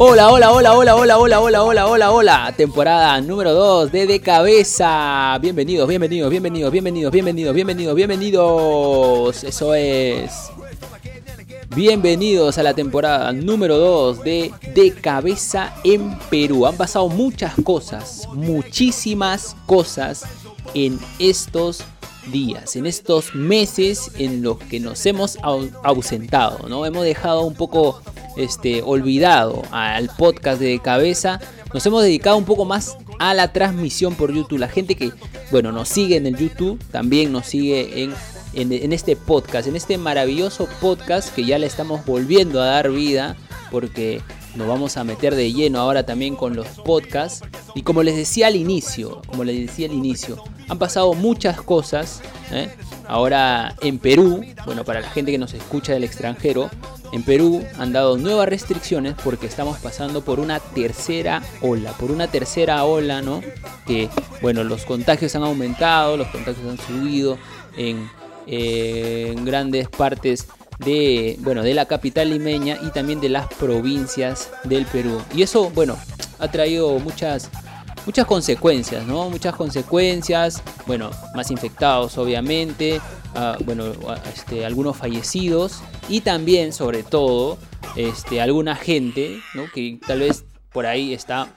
Hola, hola, hola, hola, hola, hola, hola, hola, hola, hola. Temporada número 2 de De Cabeza. Bienvenidos, bienvenidos, bienvenidos, bienvenidos, bienvenidos, bienvenidos, bienvenidos. Eso es. Bienvenidos a la temporada número 2 de De Cabeza en Perú. Han pasado muchas cosas, muchísimas cosas en estos días, en estos meses en los que nos hemos au- ausentado, ¿no? Hemos dejado un poco este, olvidado al podcast de cabeza. Nos hemos dedicado un poco más a la transmisión por YouTube. La gente que, bueno, nos sigue en el YouTube, también nos sigue en, en, en este podcast, en este maravilloso podcast que ya le estamos volviendo a dar vida, porque nos vamos a meter de lleno ahora también con los podcasts. Y como les decía al inicio, como les decía al inicio, han pasado muchas cosas. ¿eh? Ahora en Perú, bueno, para la gente que nos escucha del extranjero, en Perú han dado nuevas restricciones porque estamos pasando por una tercera ola, por una tercera ola, ¿no? Que, bueno, los contagios han aumentado, los contagios han subido en, eh, en grandes partes de, bueno, de la capital limeña y también de las provincias del Perú. Y eso, bueno, ha traído muchas, muchas consecuencias, ¿no? Muchas consecuencias, bueno, más infectados obviamente, bueno, este, algunos fallecidos y también, sobre todo, este, alguna gente, ¿no? Que tal vez por ahí está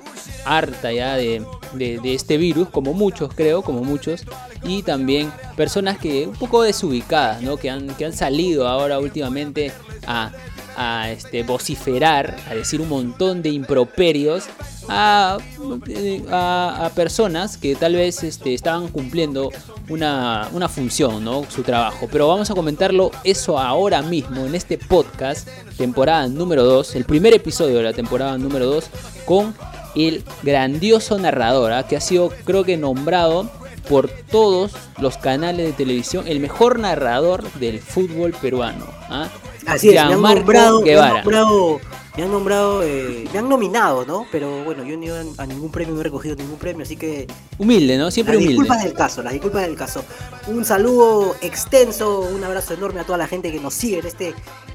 harta ya de, de- este virus, como muchos creo, como muchos, y también personas que un poco desubicadas, ¿no? que, han, que han salido ahora últimamente a, a, este, vociferar, a decir un montón de improperios a, a personas que tal vez este, estaban cumpliendo una, una función, ¿no? su trabajo. Pero vamos a comentarlo eso ahora mismo en este podcast, temporada número 2, el primer episodio de la temporada número 2, con el grandioso narrador, ¿ah? que ha sido creo que nombrado por todos los canales de televisión el mejor narrador del fútbol peruano. ¿ah? Así es, me han nombrado, me han nombrado, me han nombrado, eh, me han nominado, ¿no? Pero bueno, yo ni a, ningún premio no he recogido ningún premio, así que Humilde, ¿no? Siempre las humilde. disculpas del caso, las disculpas del caso. Un saludo extenso, un abrazo enorme a toda la gente que nos sigue en este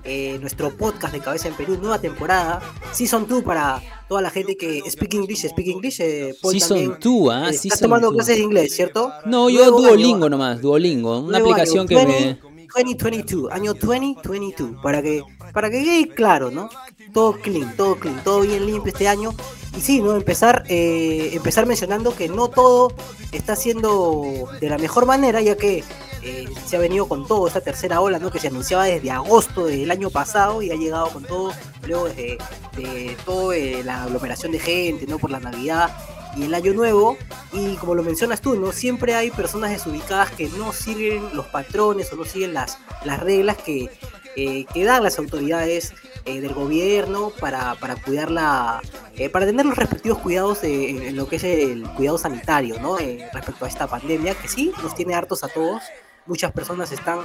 eh, nuestro podcast de Cabeza en Perú, nueva temporada. Season 2 para toda la gente que speak English, speak English. Eh, Season también, 2, ¿ah? eh, Estás tomando 2. clases de inglés, ¿cierto? No, yo Duolingo año, nomás, Duolingo, una aplicación año, que 20, me... 2022, año 2022, para que, para que quede claro, ¿no? Todo clean, todo clean, todo bien limpio este año. Y sí, ¿no? Empezar, eh, empezar mencionando que no todo está siendo de la mejor manera, ya que eh, se ha venido con todo esta tercera ola, ¿no? Que se anunciaba desde agosto del año pasado y ha llegado con todo, luego de, de toda la aglomeración de gente, ¿no? Por la Navidad y el año nuevo y como lo mencionas tú, ¿no? Siempre hay personas desubicadas que no siguen los patrones o no siguen las, las reglas que, eh, que dan las autoridades eh, del gobierno para, para cuidar la, eh, para tener los respectivos cuidados en lo que es el cuidado sanitario, ¿no? Eh, respecto a esta pandemia que sí nos tiene hartos a todos. Muchas personas están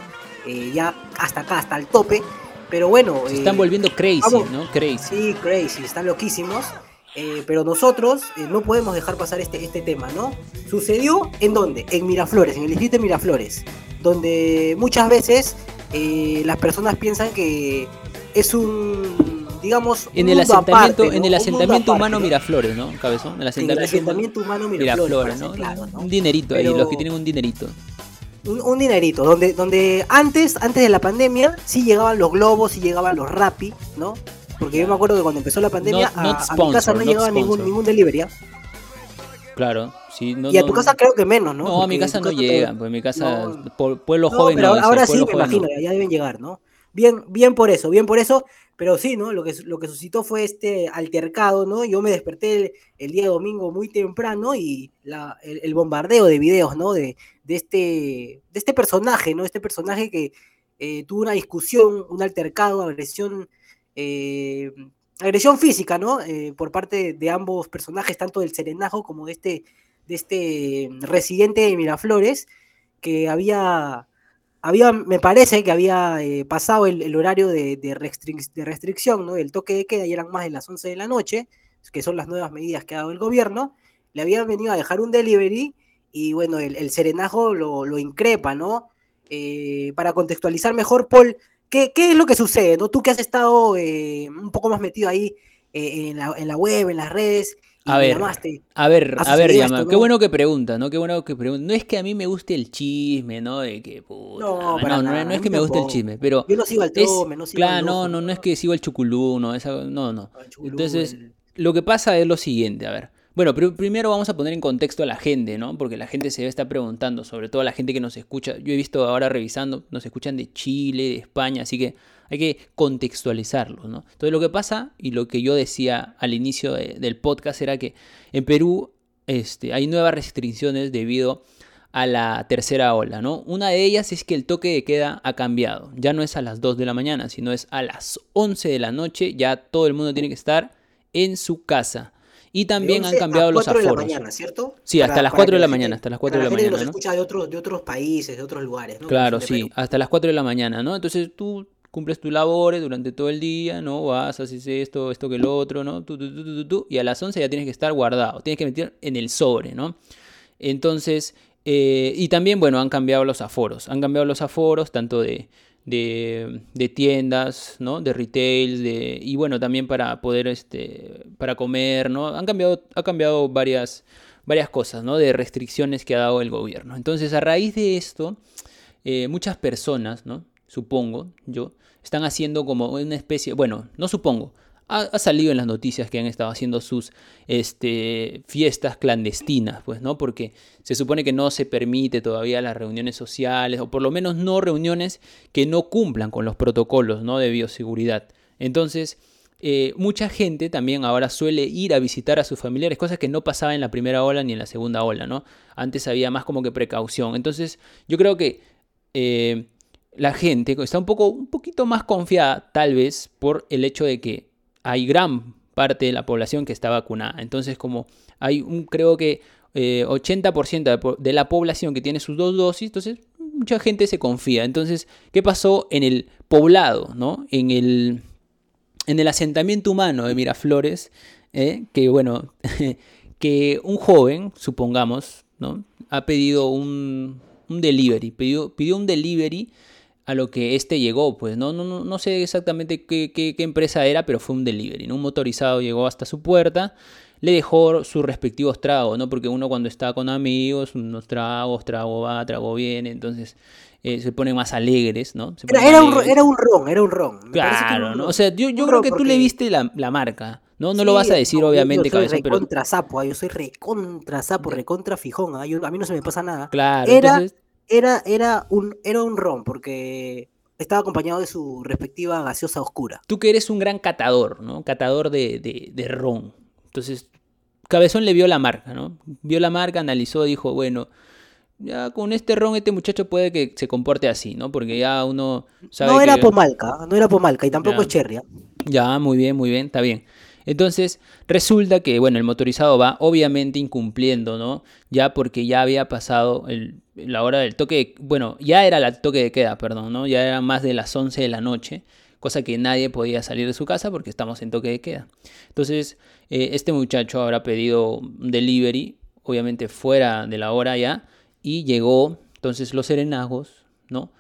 eh, ya hasta acá, hasta el tope. Pero bueno, Se están eh, volviendo crazy, vamos. ¿no? Crazy. Sí, crazy, están loquísimos. Eh, pero nosotros eh, no podemos dejar pasar este, este tema, ¿no? Sucedió en dónde? En Miraflores, en el distrito de Miraflores, donde muchas veces eh, las personas piensan que es un, digamos, un En el mundo asentamiento, aparte, ¿no? en el asentamiento humano ¿no? Miraflores, ¿no? Cabezón. El En el asentamiento, asentamiento humano Miraflores, Miraflores, ¿no? claro, ¿no? Un dinerito ahí, los que tienen un dinerito. un, un dinerito, donde, donde antes, antes de la pandemia, sí llegaban los globos, sí llegaban los Rappi, ¿no? Porque yo me acuerdo que cuando empezó la pandemia, Not- a, a mi sponsor, casa no llegaba ningún, sponsor. ningún delivery. ¿ah? Claro. Sí, no, y a no- tu casa creo que menos, ¿no? No, a mi casa no todo- pues mi casa, No. pueblo joven pero no, ahora, sí me imagino, ya deben llegar, ¿no? Bien, bien por eso, bien por eso, pero sí, ¿no? Lo que, lo que suscitó fue este altercado, ¿no? Yo me desperté el, el día domingo muy temprano y la, el, el bombardeo de videos, ¿no? De, de, este, de este personaje, ¿no? Este personaje que eh, tuvo una discusión, un altercado, agresión, eh, agresión física, ¿no? Eh, por parte de ambos personajes, tanto del Serenajo como de este, de este residente de Miraflores, que había había, me parece que había eh, pasado el, horario de, de, restric- de restricción, ¿no? El toque de queda y eran más de las 11 de la noche, que son las nuevas medidas que ha dado el gobierno. Le habían venido a dejar un delivery y bueno, el, serenajo lo, increpa, ¿no? Para contextualizar mejor, Paul, ¿qué, qué es lo que sucede? ¿no? Tú que has estado eh, un poco más metido ahí eh, en, la, en la web, en las redes. y A ver, llamaste. a ver, ¿Ha a ver, qué no? bueno que pregunta, ¿no? Qué bueno que pregunta. No es que a mí me guste el chisme, ¿no? De que, puta, No, no, para no, nada, no es que me guste el chisme, pero Yo no sigo al es, tome, no sigo claro, al no, ojo, no, no es que sigo el chuculú, no, esa- no, no. Entonces, lo que pasa es lo siguiente, a ver. Bueno, pero primero vamos a poner en contexto a la gente, ¿no? Porque la gente se estar preguntando, sobre todo la gente que nos escucha. Yo he visto ahora revisando, nos escuchan de Chile, de España, así que hay que contextualizarlo, ¿no? Entonces lo que pasa y lo que yo decía al inicio de- del podcast era que en Perú este, hay nuevas restricciones debido a la tercera ola, ¿no? Una de ellas es que el toque de queda ha cambiado. Ya no es a las 2 de la mañana, sino es a las 11 de la noche. Ya todo el mundo tiene que estar en su casa. Y también han 11 a cambiado los 4 de la aforos. mañana, ¿cierto? Sí, hasta las para 4 que de la mañana, hasta las 4 para de la mañana, nos ¿no? escucha de otros, de otros países, de otros lugares, Claro, sí, hasta las 4 de la mañana, ¿no? Entonces tú cumples tus labores durante todo el día, ¿no? Vas, haces esto, esto que lo otro, ¿no? Tú, tú, tú, y a las 11 ya tienes que estar guardado, tienes que meter en el sobre, ¿no? Entonces, eh, y también, bueno, han cambiado los aforos, han cambiado los aforos tanto de, de, de tiendas, ¿no? De retail, de, y bueno, también para poder, este, para comer, ¿no? Han cambiado, ha cambiado varias, varias cosas, ¿no? De restricciones que ha dado el gobierno. Entonces, a raíz de esto, eh, muchas personas, ¿no? Supongo yo, están haciendo como una especie, bueno, no supongo, ha, salido en las noticias que han estado haciendo sus este, fiestas clandestinas, pues, ¿no? Porque se supone que no se permite todavía las reuniones sociales, o por lo menos no reuniones que no cumplan con los protocolos. De bioseguridad. Entonces, eh, mucha gente también ahora suele ir a visitar a sus familiares, cosas que no pasaba en la primera ola ni en la segunda ola, ¿no? Antes había más como que precaución. Entonces, yo creo que eh, la gente está un poco, un poquito más confiada, tal vez, por el hecho de que hay gran parte de la población que está vacunada. Entonces, como hay un, creo que eh, 80% de, la población que tiene sus dos dosis, entonces mucha gente se confía. Entonces, ¿qué pasó en el poblado, no? En el, en el asentamiento humano de Miraflores, eh, que bueno, que un joven, supongamos, ¿no? ha pedido un, un delivery, pidió, pidió un delivery a lo que este llegó, pues no, no, no, no sé exactamente qué, qué- qué empresa era, pero fue un delivery, ¿no? Un motorizado llegó hasta su puerta, le dejó sus respectivos tragos, ¿no? Porque uno cuando está con amigos, unos tragos, trago va, trago viene, entonces eh, se ponen más alegres, ¿no? Se Era, un, era un ron, era un ron. Me era Claro, ¿no? O sea, yo, yo creo que tú le viste la, la marca, ¿no? No lo vas a decir, no, obviamente, yo soy cabezón, pero... recontra sapo, ah, yo soy recontra sapo, recontra fijón, ah, yo- a mí no se me pasa nada. Claro, Era- entonces... Era, era, un, era un ron, porque estaba acompañado de su respectiva gaseosa oscura. tú que eres un gran catador, ¿no? Catador de, de, de ron. Entonces, Cabezón le vio la marca, ¿no? Vio la marca, analizó, dijo, bueno, ya con este ron este muchacho puede que se comporte así, ¿no? Porque ya uno sabe No era que... pomalca, no era pomalca y tampoco Ya. es cherry. ah. Ya, muy bien, muy bien, está bien. Entonces, resulta que, bueno, el motorizado va obviamente incumpliendo, ¿no? Ya porque ya había pasado el- la hora del toque, de- bueno, ya era el toque de queda, perdón, ¿no? Ya era más de las 11 de la noche, cosa que nadie podía salir de su casa porque estamos en toque de queda. Entonces, eh, este muchacho habrá pedido delivery, obviamente fuera de la hora ya, y llegó, entonces los serenagos, ¿no?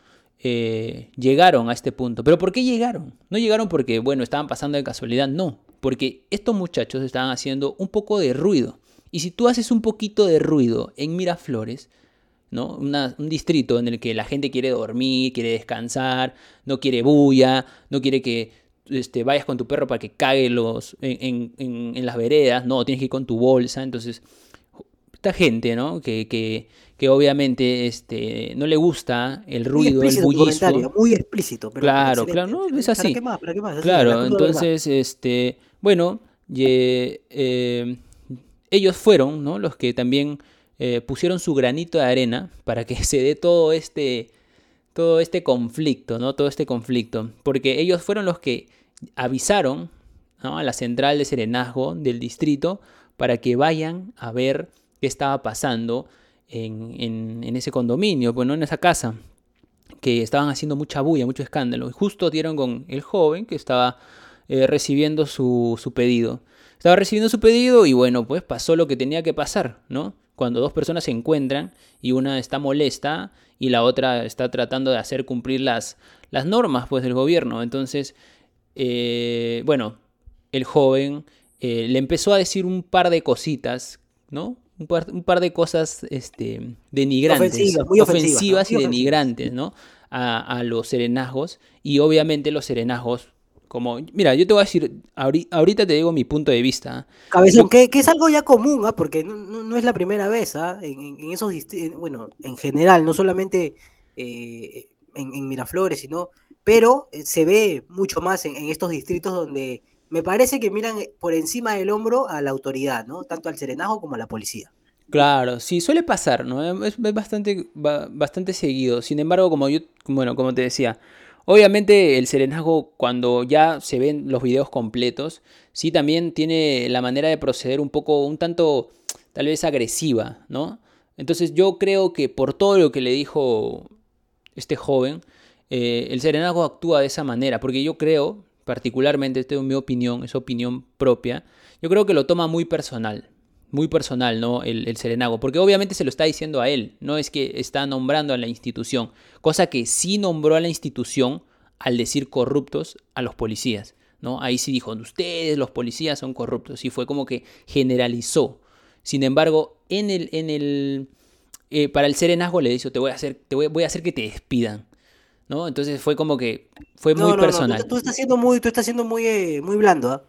eh, llegaron a este punto. ¿Pero por qué llegaron? No llegaron porque, bueno, estaban pasando de casualidad, no. Porque estos muchachos estaban haciendo un poco de ruido. Y si tú haces un poquito de ruido en Miraflores, ¿no? Una- un distrito en el que la gente quiere dormir, quiere descansar, no quiere bulla, no quiere que este, vayas con tu perro para que cague los, en, en- en- las veredas, no, tienes que ir con tu bolsa. Entonces, esta gente, ¿no? Que, que, que obviamente este, no le gusta el ruido, el bullicio. muy explícito. Pero Claro, excelente, claro, no, es ¿Para así. qué más? ¿Para qué más? Claro, entonces, este, bueno, eh, ellos fueron, ¿no? Los que también eh, pusieron su granito de arena para que se dé todo este, todo este conflicto, ¿no? Todo este conflicto, porque ellos fueron los que avisaron, ¿no? A la central de serenazgo del distrito para que vayan a ver qué estaba pasando en, en- ese condominio, pues no en esa casa que estaban haciendo mucha bulla, mucho escándalo. Y justo dieron con el joven que estaba eh, recibiendo su, su pedido. Estaba recibiendo su pedido y bueno, pues pasó lo que tenía que pasar, ¿no? cuando dos personas se encuentran y una está molesta y la otra está tratando de hacer cumplir las, las normas pues, del gobierno. Entonces, eh, bueno, el joven eh, le empezó a decir un par de cositas, ¿no? Un par, de cosas este, denigrantes, ofensivas, y denigrantes, ¿no? A, los serenazgos. Y obviamente los serenazgos como, mira, yo te voy a decir, ahorita te digo mi punto de vista. Cabezón, que, es algo ya común, ¿ah? porque no, es la primera vez, ¿ah? en, esos, bueno, en general, no solamente eh, en, Miraflores, sino, pero eh, se ve mucho más en, estos distritos donde me parece que miran por encima del hombro a la autoridad, ¿no? Tanto al serenajo como a la policía. Claro, sí, suele pasar, ¿no? Es, bastante, bastante seguido. Sin embargo, como yo, bueno, como te decía, Obviamente el serenazgo cuando ya se ven los videos completos, sí también tiene la manera de proceder un poco, un tanto tal vez agresiva, ¿no? Entonces yo creo que por todo lo que le dijo este joven, eh, el serenazgo actúa de esa manera, porque yo creo, particularmente, esta es mi opinión, es opinión propia, yo creo que lo toma muy personal muy personal, ¿no? El, serenago, porque obviamente se lo está diciendo a él, no es que está nombrando a la institución, cosa que sí nombró a la institución al decir corruptos a los policías, ¿no? Ahí sí dijo, ustedes los policías son corruptos, y fue como que generalizó. Sin embargo, en el, en el, eh, para el serenazgo le dijo, te voy a hacer, te voy, a hacer que te despidan. ¿No? Entonces fue como que fue muy personal. No, tú, estás siendo muy, tú estás siendo muy, eh, muy blando, ¿ah?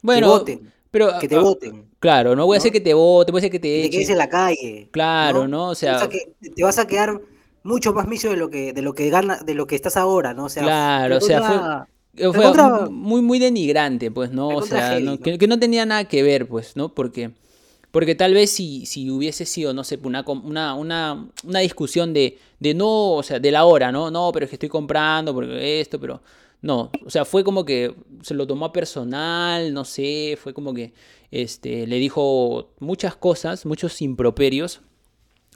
Bueno, pero, que te ah, voten. Claro, no voy a hacer que te voten, voy a hacer que te, te quedes en la calle. Claro, ¿no? O sea, te vas a quedar mucho más misio de lo que de lo que gana de lo que estás ahora, ¿no? O sea, claro, o sea, fue, fue muy muy denigrante, pues, ¿no? O sea, Que, no tenía nada que ver, pues, ¿no? Porque porque tal vez si, si hubiese sido, no sé, una, una, una, una discusión de, de no, o sea, de la hora, ¿no? No, pero es que estoy comprando, porque esto, pero no, o sea, fue como que se lo tomó a personal, no sé, fue como que este, le dijo muchas cosas, muchos improperios.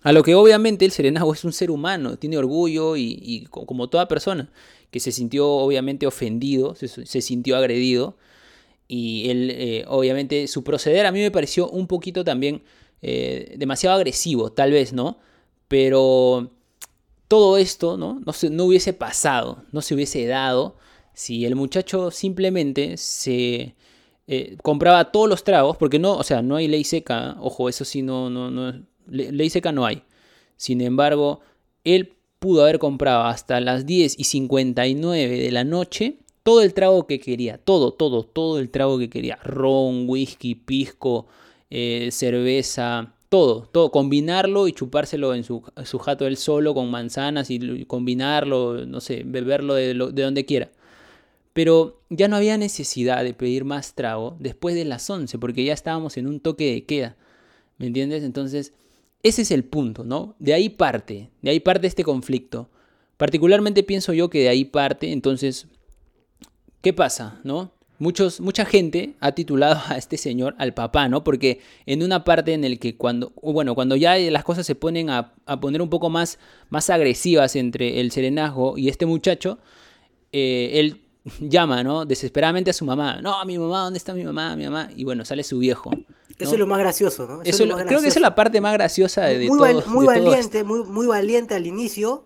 A lo que obviamente el Serenago es un ser humano, tiene orgullo y, como toda persona, que se sintió obviamente ofendido, se, sintió agredido. Y él, eh, obviamente, su proceder a mí me pareció un poquito también eh, demasiado agresivo, tal vez, ¿no? Pero todo esto, ¿no? No, se, no hubiese pasado, no se hubiese dado si el muchacho simplemente se eh, compraba todos los tragos, porque no, o sea, no hay ley seca, ojo, eso sí, no, no, no, ley seca no hay. Sin embargo, él pudo haber comprado hasta las 10 y 59 de la noche todo el trago que quería, todo, todo, todo el trago que quería. Ron, whisky, pisco, eh, cerveza, todo, todo, combinarlo y chupárselo en su, su jato él solo con manzanas y combinarlo, no sé, beberlo de, de donde quiera. Pero ya no había necesidad de pedir más trago después de las 11, porque ya estábamos en un toque de queda. ¿Me entiendes? Entonces, ese es el punto, ¿no? De ahí parte, de ahí parte este conflicto. Particularmente pienso yo que de ahí parte, entonces, ¿qué pasa, no? Muchos, mucha gente ha titulado a este señor al papá, ¿no? Porque en una parte en el que cuando, bueno, cuando ya las cosas se ponen a, poner un poco más, más agresivas entre el serenazgo y este muchacho, eh, él llama, ¿no? Desesperadamente a su mamá. No, mi mamá, ¿dónde está mi mamá? Mi mamá. Y bueno, sale su viejo. Eso es lo más gracioso, ¿no? Eso creo que esa es la parte más graciosa de, muy, todo, muy valiente, muy, muy valiente al inicio.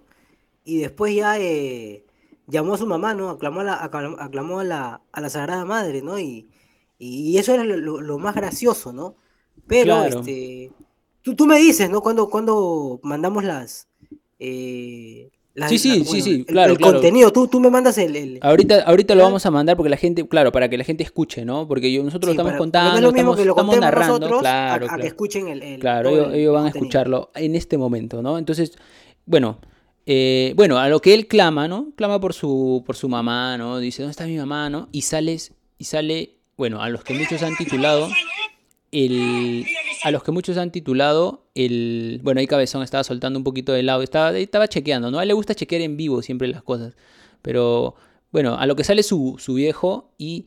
Y después ya eh, llamó a su mamá, ¿no? Aclamó a la, aclamó a la, a la Sagrada Madre, ¿no? Y, y eso era lo, más gracioso, ¿no? Pero, este. Tú, tú me dices, ¿no? Cuando, cuando mandamos las. Eh, sí, sí, sí, sí, claro. El, contenido, tú, tú me mandas el. Ahorita, ahorita lo vamos a mandar porque la gente, claro, para que la gente escuche, ¿no? Porque yo, nosotros lo estamos contando, no estamos, estamos narrando, claro, a, que escuchen el. claro, ellos, van a escucharlo en este momento, ¿no? Entonces, bueno. Eh, bueno, a lo que él clama, ¿no? Clama por su, por su mamá, ¿no? Dice, ¿dónde está mi mamá, no? Y sales, y sale, bueno, a los que muchos han titulado el, a los que muchos han titulado el... Bueno, ahí Cabezón estaba soltando un poquito de lado, estaba, estaba chequeando, ¿no? A él le gusta chequear en vivo siempre las cosas. Pero bueno, a lo que sale su, su viejo y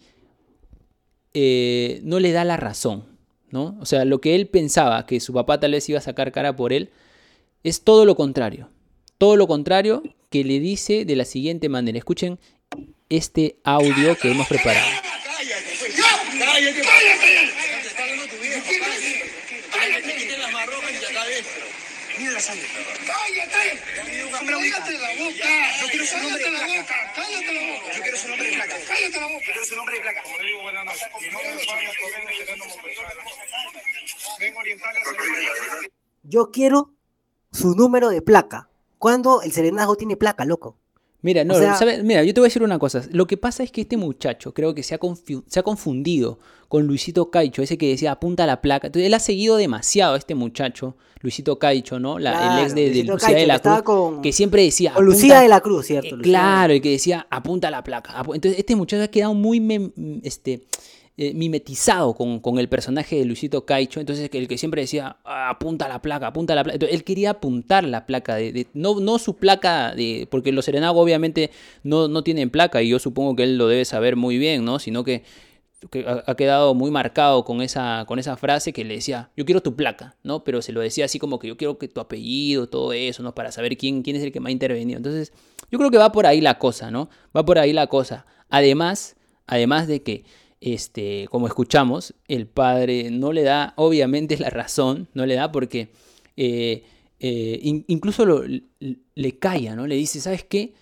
eh, no le da la razón, ¿no? O sea, lo que él pensaba que su papá tal vez iba a sacar cara por él, es todo lo contrario. Todo lo contrario que le dice de la siguiente manera. Escuchen este audio que hemos preparado. Yo quiero su número de placa. ¿Cuándo el serenazgo tiene placa, loco? Mira, no, O sea- ¿sabe? mira, yo te voy a decir una cosa. Lo que pasa es que este muchacho creo que se ha, se ha confundido con Luisito Caicho, ese que decía apunta la placa. Entonces, él ha seguido demasiado a este muchacho, Luisito Caicho, ¿no? La- Claro, el ex de, de Lucía Caicho, de que la estaba Cruz, con- que siempre decía. Con Lucía "Apunta- de la Cruz, ¿cierto? Eh, claro, el que decía apunta la placa. apu-". Entonces, este muchacho ha quedado muy este, eh, mimetizado con, con el personaje de Luisito Caicho. Entonces, el que siempre decía "Ah, apunta la placa, apunta la placa. Entonces, él quería apuntar la placa, de, no, no su placa, de, porque los serenagos obviamente no, no tienen placa y yo supongo que él lo debe saber muy bien, ¿no? Sino que ha quedado muy marcado con esa, con esa frase que le decía, yo quiero tu placa, ¿no? Pero se lo decía así como que yo quiero que tu apellido, todo eso, ¿no? Para saber quién, quién es el que me ha intervenido. Entonces, yo creo que va por ahí la cosa, ¿no? Va por ahí la cosa. Además, además de que, este, como escuchamos, el padre no le da, obviamente, la razón, no le da porque eh, eh, in- incluso le calla, ¿no? Le dice, ¿sabes qué?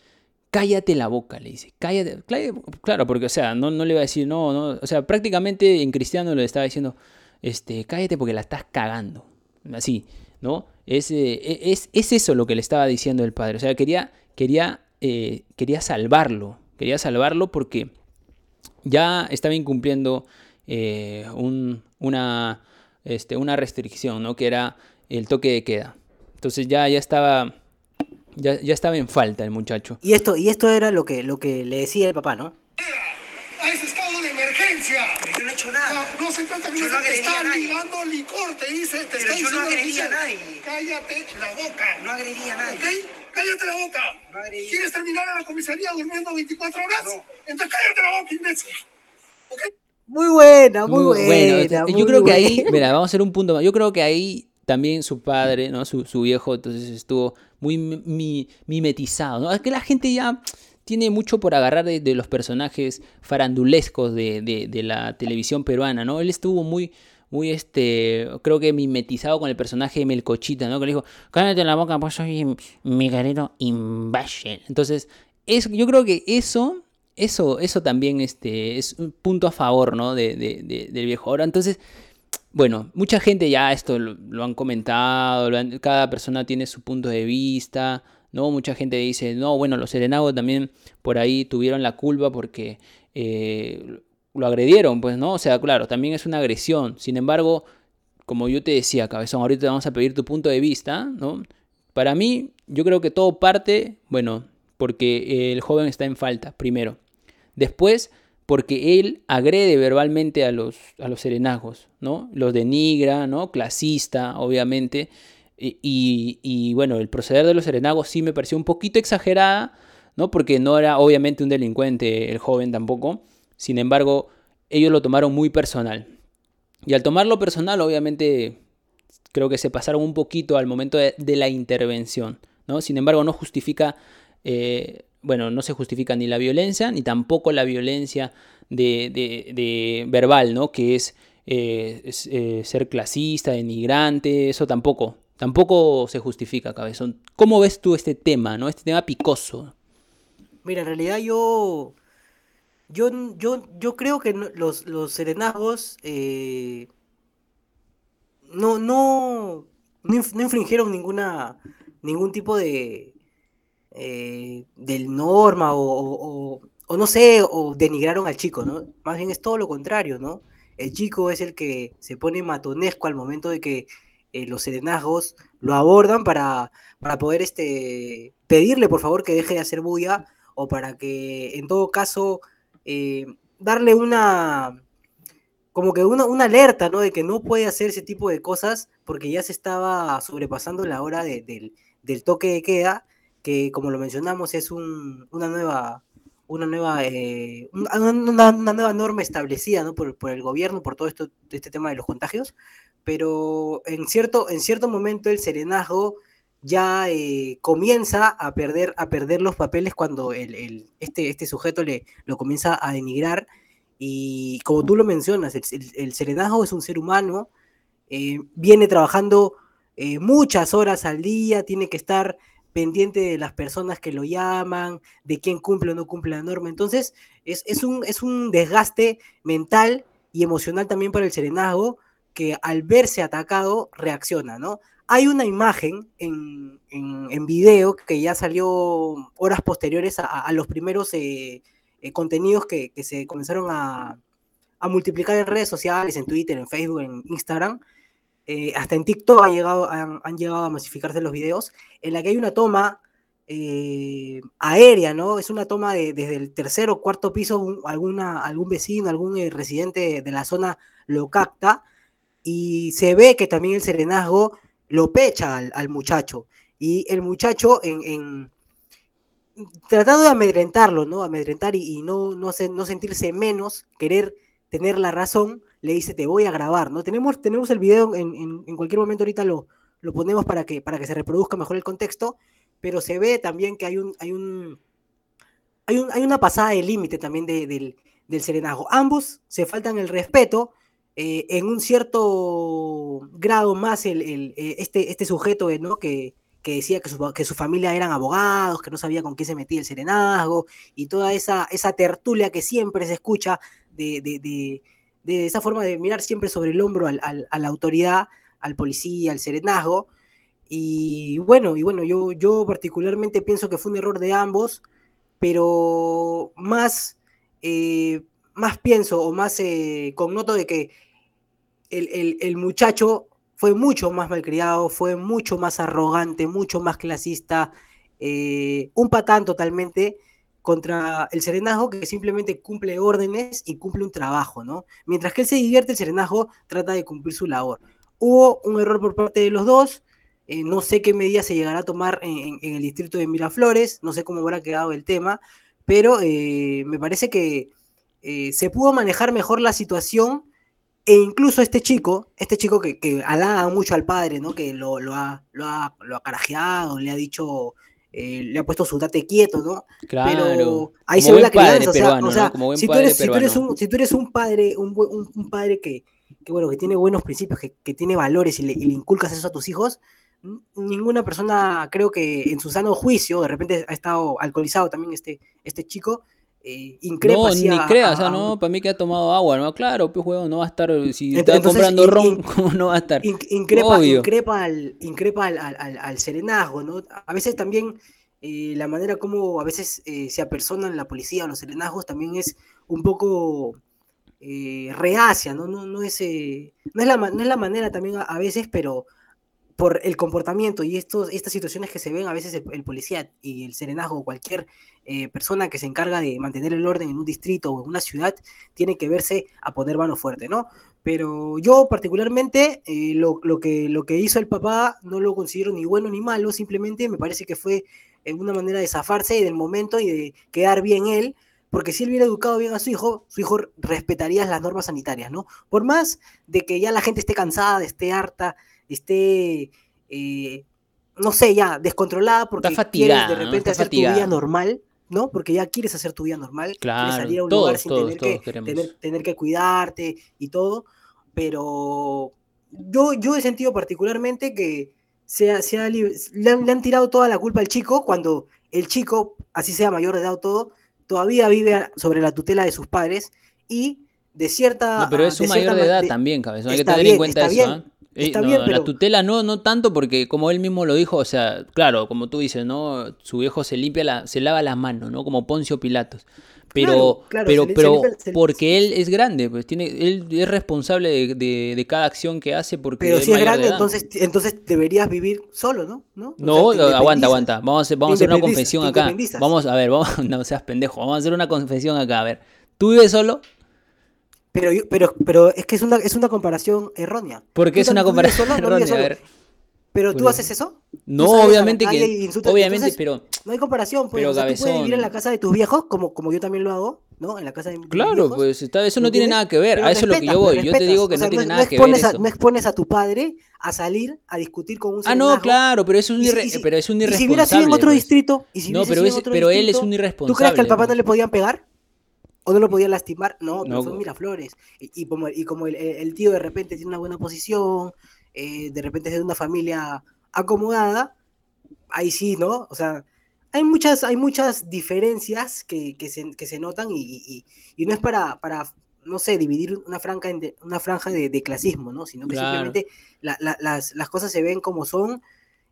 cállate la boca, le dice. Cállate. Cla- Claro, porque, o sea, no, no le va a decir, no, no. O sea, prácticamente en cristiano le estaba diciendo, este, cállate porque la estás cagando. Así, ¿no? Es, eh, es, es eso lo que le estaba diciendo el padre. O sea, quería, quería, quería salvarlo. Quería salvarlo porque ya estaba incumpliendo eh, un- una, este, una restricción, ¿no? Que era el toque de queda. Entonces ya, ya estaba. Ya, ya estaba en falta el muchacho. Y esto, y esto era lo que, lo que le decía el papá, ¿no? a estado de emergencia. Yo no he hecho nada. No, Yo no no te a está nadie. ligando licor, te dice, te Pero está yo no agredí a nadie. Cállate la boca. No agredí a nadie. ¿Ok? Cállate la boca. No. ¿Quieres terminar en la comisaría durmiendo 24 horas? No. Entonces cállate la boca, imbécil. ¿Ok? Muy buena, muy, Muy buena. Yo muy creo que ahí, mira, vamos a hacer un punto más. Yo creo que ahí también su padre, ¿no? Su, su viejo, entonces estuvo muy mi- mi- mimetizado, ¿no? Es que la gente ya tiene mucho por agarrar de, los personajes farandulescos de, de- de la televisión peruana, ¿no? Él estuvo muy, muy, este, creo que mimetizado con el personaje de Melcochita, ¿no? Que le dijo, cállate la boca, pues soy Miguelito Imbasher. Entonces, es, yo creo que eso, eso, eso también este, es un punto a favor, ¿no? De, de- de- del viejo. Ahora, entonces, bueno, mucha gente ya esto lo, han comentado, cada persona tiene su punto de vista, ¿no? Mucha gente dice, no, bueno, los serenagos también por ahí tuvieron la culpa porque eh, lo agredieron, pues, ¿no? O sea, claro, también es una agresión. Sin embargo, como yo te decía, cabezón, ahorita te vamos a pedir tu punto de vista, ¿no? Para mí, yo creo que todo parte, bueno, porque el joven está en falta, primero. Después, porque él agrede verbalmente a los, a los serenazgos, ¿no? Los denigra, ¿no? Clasista, obviamente. Y, bueno, el proceder de los serenagos sí me pareció un poquito exagerada, ¿no? Porque no era obviamente un delincuente el joven tampoco. Sin embargo, ellos lo tomaron muy personal. Y al tomarlo personal, obviamente, creo que se pasaron un poquito al momento de, la intervención, ¿no? Sin embargo, no justifica, eh, bueno, no se justifica ni la violencia, ni tampoco la violencia de, de- de verbal, ¿no? Que es, eh, eh, ser clasista, denigrante, eso tampoco, tampoco se justifica, cabezón. ¿Cómo ves tú este tema, ¿no? Este tema picoso. Mira, en realidad yo. Yo, yo, yo creo que los, los serenazgos eh, no, no, no, inf- no infringieron ninguna, ningún tipo de, eh, de norma o- o- o no sé, o denigraron al chico, ¿no? Más bien es todo lo contrario, ¿no? El chico es el que se pone matonesco al momento de que eh, los serenazgos lo abordan para, para poder este, pedirle por favor que deje de hacer bulla o para que en todo caso eh, darle una como que una, una alerta, ¿no? De que no puede hacer ese tipo de cosas porque ya se estaba sobrepasando la hora de- del, del toque de queda, que como lo mencionamos es un- una nueva una nueva eh, una, una- nueva norma establecida ¿no? por, por el gobierno por todo esto este tema de los contagios pero en cierto en cierto momento el serenazgo ya eh, comienza a perder, a perder los papeles cuando el, el- este, este sujeto le, lo comienza a denigrar. Y como tú lo mencionas, el, el- serenazgo es un ser humano, eh, viene trabajando eh, muchas horas al día, tiene que estar pendiente de las personas que lo llaman, de quién cumple o no cumple la norma. Entonces, es, es, un, es un desgaste mental y emocional también para el serenazgo que al verse atacado reacciona, ¿no? Hay una imagen en, en, video que ya salió horas posteriores a, los primeros eh, eh, contenidos que, que, se comenzaron a, a, multiplicar en redes sociales, en Twitter, en Facebook, en Instagram. Eh, hasta en TikTok han llegado, han, han, llegado a masificarse los videos, en la que hay una toma aérea, ¿no? Es una toma de, desde el tercer o cuarto piso, un, alguna, algún vecino, algún residente de la zona lo capta y se ve que también el serenazgo lo pecha al, al muchacho. Y el muchacho, en, en, tratando de amedrentarlo, ¿no? Amedrentar y, y no, no, se, no sentirse menos, querer tener la razón, le dice, te voy a grabar, ¿no? Tenemos, tenemos el video en, en, en cualquier momento, ahorita lo, lo ponemos para que, para que se reproduzca mejor el contexto, pero se ve también que hay un, hay un, hay, un, hay una pasada de límite también de, del, del serenazgo. Ambos se faltan el respeto, eh, en un cierto grado más el, el, eh, este, este sujeto ¿no? que, que decía que su, que su, familia eran abogados, que no sabía con qué se metía el serenazgo, y toda esa, esa tertulia que siempre se escucha de, de, de, esa forma de mirar siempre sobre el hombro a la autoridad, al policía, al serenazgo. Y bueno, y bueno, yo, yo particularmente pienso que fue un error de ambos, pero más, eh, más pienso o más eh, connoto de que el, el, el, muchacho fue mucho más malcriado, fue mucho más arrogante, mucho más clasista, eh, un patán totalmente contra el serenazgo que simplemente cumple órdenes y cumple un trabajo, ¿no? Mientras que él se divierte, el serenazgo trata de cumplir su labor. Hubo un error por parte de los dos, eh, no sé qué medidas se llegará a tomar en, el distrito de Miraflores, no sé cómo habrá quedado el tema, pero eh, me parece que se pudo manejar mejor la situación e incluso este chico, este chico que, que halaga mucho al padre, ¿no? que lo, lo, ha, lo, ha, lo ha carajeado, le ha dicho, eh, le ha puesto su date quieto, ¿no? Claro. Pero ahí como se ve la crianza, peruano, o sea, si, tú eres, si, tú eres, un, si tú eres un padre, un, un, un padre que, que, bueno, que tiene buenos principios, que, que tiene valores y le, y le, inculcas eso a tus hijos, ninguna persona, creo que en su sano juicio, de repente ha estado alcoholizado también este, este chico, eh, increpa no, ni crea, a, o sea, no, para mí que ha tomado agua, ¿no? Claro, pues juego, no va a estar, si Entonces, está comprando in, ron, ¿cómo no va a estar? In, increpa, increpa, al, increpa al, al, al, serenazgo, ¿no? A veces también eh, la manera como a veces eh, se apersonan la policía o los serenazgos también es un poco eh, reacia, ¿no? No, no, es, eh, no, es la, no es la manera también a, a veces, pero por el comportamiento y estos, estas situaciones que se ven a veces el, policía y el serenazgo, cualquier eh, persona que se encarga de mantener el orden en un distrito o en una ciudad, tiene que verse a poner mano fuerte, ¿no? Pero yo particularmente eh, lo, lo, que, lo que hizo el papá no lo considero ni bueno ni malo, simplemente me parece que fue una manera de zafarse del momento y de quedar bien él, porque si él hubiera educado bien a su hijo, su hijo respetaría las normas sanitarias, ¿no? Por más de que ya la gente esté cansada, esté harta, esté, eh, no sé, ya descontrolada porque quieres de repente hacer fatigada. tu vida normal, ¿no? Porque ya quieres hacer tu vida normal, claro, quieres salir a un todos, lugar sin todos, tener, todos que, tener, tener, que cuidarte y todo, pero yo, yo he sentido particularmente que se ha, se ha, le, han, le han tirado toda la culpa al chico cuando el chico, así sea mayor de edad o todo, todavía vive sobre la tutela de sus padres y de cierta... No, pero es un mayor de edad de, también, cabezón, hay que tener bien, en cuenta eso, bien, ¿eh? Está no, bien, pero... La tutela no, no tanto porque como él mismo lo dijo, o sea, claro, como tú dices, ¿no? Su viejo se limpia, la, se lava las manos, ¿no? Como Poncio Pilatos. Pero, claro, claro, pero, pero porque él es grande, pues tiene, él es responsable de, de, de cada acción que hace porque Pero si es grande, entonces, entonces deberías vivir solo, ¿no? No, no o sea, aguanta, aguanta. Vamos a hacer, vamos a hacer una confesión acá. Vamos a ver, vamos, no seas pendejo, vamos a hacer una confesión acá. A ver, ¿tú vives solo? Pero, pero, pero es que es una, es una comparación errónea. ¿Por qué es una comparación errónea? No a ver. ¿Pero tú haces eso? No, obviamente que. Obviamente, Entonces, pero. No hay comparación, pues. Pero o sea, tú puedes vivir en la casa de tus viejos, como, como yo también lo hago, ¿no? En la casa de mis Claro, viejos, pues está, eso no tiene nada que ver. A eso es lo que yo voy. Yo te digo que o sea, no tiene no, nada no que ver. A, no expones a tu padre a salir a discutir con un Ah, no, claro, pero eso es un, irre y si, pero es un irresponsable. Y si hubiera sido en otro pues. distrito. Y si no, pero, es, pero distrito, él es un irresponsable. ¿Tú crees que al papá pues. no le podían pegar? ¿O no lo podían lastimar? No, pero No. fue Miraflores. Y, y como, y como el, el, tío de repente tiene una buena posición, eh, de repente es de una familia acomodada, ahí sí, ¿no? O sea, hay muchas, hay muchas diferencias que, que, se, que se notan y, y- y no es para, para, no sé, dividir una en de- una franja de, de clasismo, ¿no? Sino que Claro. simplemente la- la- las, las cosas se ven como son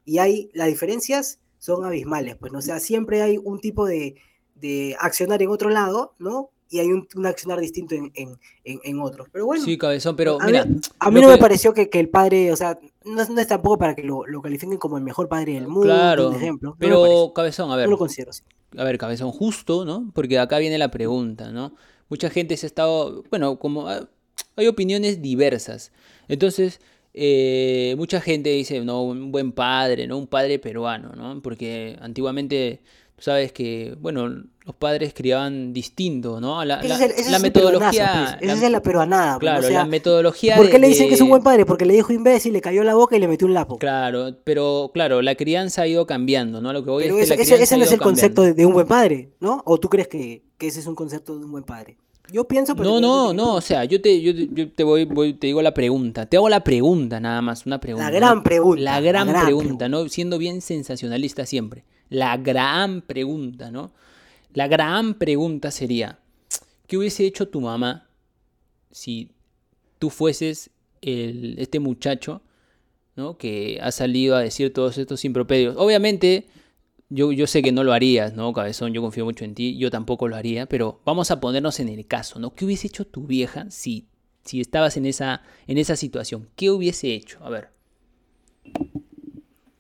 y hay, las diferencias son abismales, pues, ¿no? O sea, siempre hay un tipo de, de accionar en otro lado, ¿no? Y hay un, un accionar distinto en, en, en, en otros. Pero bueno, Sí, cabezón, pero a mira. mí, a mí lo no me pareció que, que el padre, o sea, no, es- no es tampoco para que lo, lo califiquen como el mejor padre del mundo, Claro, un ejemplo. No pero cabezón, a ver. no lo considero así. A ver, cabezón, justo, ¿no? Porque acá viene la pregunta, ¿no? Mucha gente se ha estado, bueno, como ah, hay opiniones diversas. Entonces, eh, mucha gente dice, no, un buen padre, ¿no? Un padre peruano, ¿no? Porque antiguamente, sabes que, bueno, los padres criaban distinto, ¿no? La, la- el, la metodología, pues, la- Esa es la peruanada. claro, o sea, la metodología ¿Por de- qué le dicen que es un buen padre? Porque le dijo imbécil, le cayó la boca y le metió un lapo. Claro, pero claro, la crianza ha ido cambiando, ¿no? Lo que voy Pero es que ese, la no es el concepto de, de un buen padre, ¿no? ¿O tú crees que, que ese es un concepto de un buen padre? Yo pienso... No, no, no, o sea, yo te, yo, yo te voy, voy- te digo la pregunta, te hago la pregunta nada más, una pregunta. gran ¿no? pregunta, La la gran gran pregunta, ¿no? Siendo bien sensacionalista siempre. La gran pregunta, ¿no? La gran pregunta sería, ¿qué hubiese hecho tu mamá si tú fueses el, este muchacho, ¿no? Que ha salido a decir todos estos impropedios. Obviamente, yo, yo sé que no lo harías, ¿no, cabezón? Yo confío mucho en ti, yo tampoco lo haría, pero vamos a ponernos en el caso, ¿no? ¿Qué hubiese hecho tu vieja si, si estabas en esa, en esa situación? ¿Qué hubiese hecho? A ver.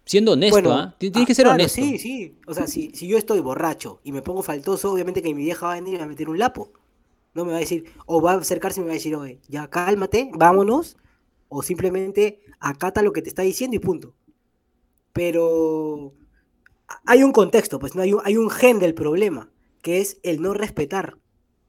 Siendo honesto, Bueno, ¿ah? Ti- Tienes ah, que ser claro, honesto. Sí, sí. O sea, si, si yo estoy borracho y me pongo faltoso, obviamente que mi vieja va a venir y me va a meter un lapo. No me va a decir, o va a acercarse y me va a decir, oye, ya cálmate, vámonos. O simplemente acata lo que te está diciendo y punto. Pero hay un contexto, pues no hay un, hay un gen del problema, que es el no respetar.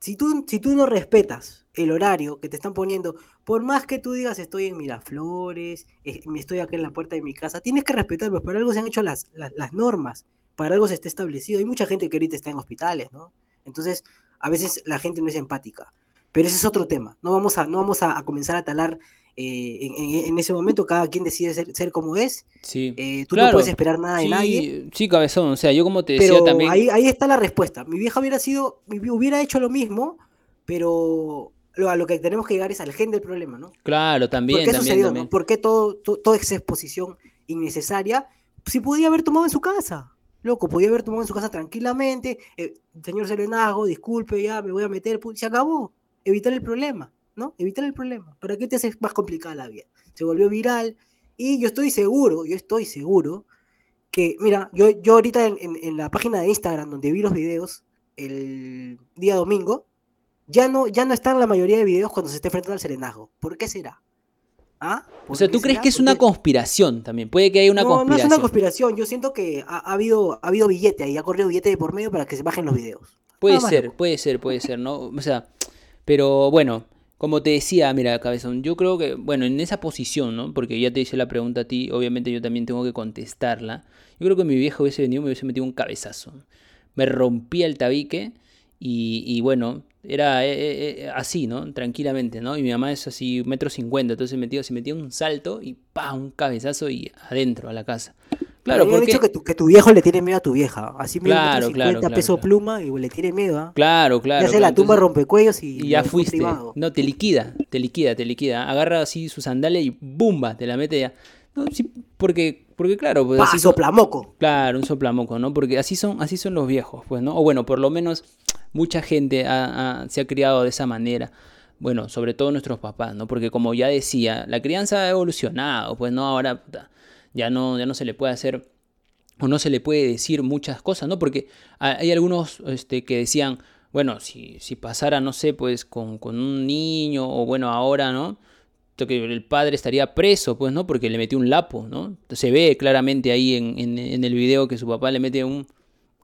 Si tú, si tú no respetas el horario que te están poniendo, por más que tú digas estoy en Miraflores, me estoy acá en la puerta de mi casa, tienes que respetar, pues para algo se han hecho las, las, las normas, para algo se está establecido. Hay mucha gente que ahorita está en hospitales, ¿no? Entonces, a veces la gente no es empática. Pero ese es otro tema. No vamos a, no vamos a, a comenzar a talar eh, en, ese momento, cada quien decide ser, ser como es. Sí. Eh, tú no Claro. puedes esperar nada de sí, nadie. sí, cabezón. O sea, yo como te decía Pero también. ahí, ahí está la respuesta. Mi vieja hubiera sido, hubiera hecho lo mismo, pero a lo que tenemos que llegar es al gen del problema, ¿no? Claro, también, ¿Por qué también, sucedió? también. ¿no? ¿Por qué todo, to- toda esa exposición innecesaria? Si podía haber tomado en su casa. Loco, podía haber tomado en su casa tranquilamente. eh, señor Serenazgo, disculpe, ya me voy a meter. Se acabó. Evitar el problema, ¿no? Evitar el problema. ¿Para qué te haces más complicada la vida? Se volvió viral. Y yo estoy seguro, yo estoy seguro que, mira, yo, yo ahorita en, en- en la página de Instagram donde vi los videos el día domingo, ya no, ya no están la mayoría de videos cuando se esté enfrentando al serenazgo. ¿Por qué será? ¿Ah? O ¿Por sea, ¿tú crees será? que es una conspiración también? Puede que haya una no, no es conspiración. una conspiración. Yo siento que ha, ha habido, ha habido billete ahí, ha corrido billete de por medio para que se bajen los videos. Puede ser, puede ser, puede ser, ¿no? O sea, pero bueno, como te decía, mira, cabezón, yo creo que, bueno, en esa posición, ¿no? Porque ya te hice la pregunta a ti, obviamente yo también tengo que contestarla. Yo creo que mi viejo hubiese venido me hubiese metido un cabezazo. Me rompía el tabique y, y bueno, era eh, eh, eh, así, ¿no? Tranquilamente, ¿no? Y mi mamá es así, metro cincuenta, entonces metió, se metía un salto y pa, un cabezazo y adentro a la casa. Claro, porque... dicho que tu, que tu viejo le tiene miedo a tu vieja. Así mismo, Claro, metro claro, 50, claro, peso pluma y le tiene miedo. ¿ah? Claro, claro. se claro, la tumba entonces- rompecuellos y, Y ya fuiste. privado. No, te liquida, te liquida, te liquida. Agarra así su sandalia y ¡bumba! Te la mete ya. No, sí, porque, porque claro, pues Pa, así son- soplamoco. Claro, un soplamoco, ¿no? Porque así son, así son los viejos, pues, ¿no? O bueno, por lo menos mucha gente ha- ha- se ha criado de esa manera. Bueno, sobre todo nuestros papás, ¿no? Porque como ya decía, la crianza ha evolucionado, pues, ¿no? Ahora ya no, ya no se le puede hacer o no se le puede decir muchas cosas, ¿no? Porque ha- hay algunos este, que decían, bueno, si, si pasara, no sé, pues con, con un niño, o bueno, ahora, ¿no? Que el padre estaría preso, pues, ¿no? Porque le metió un lapo, ¿no? Se ve claramente ahí en, en- en el video que su papá le mete un,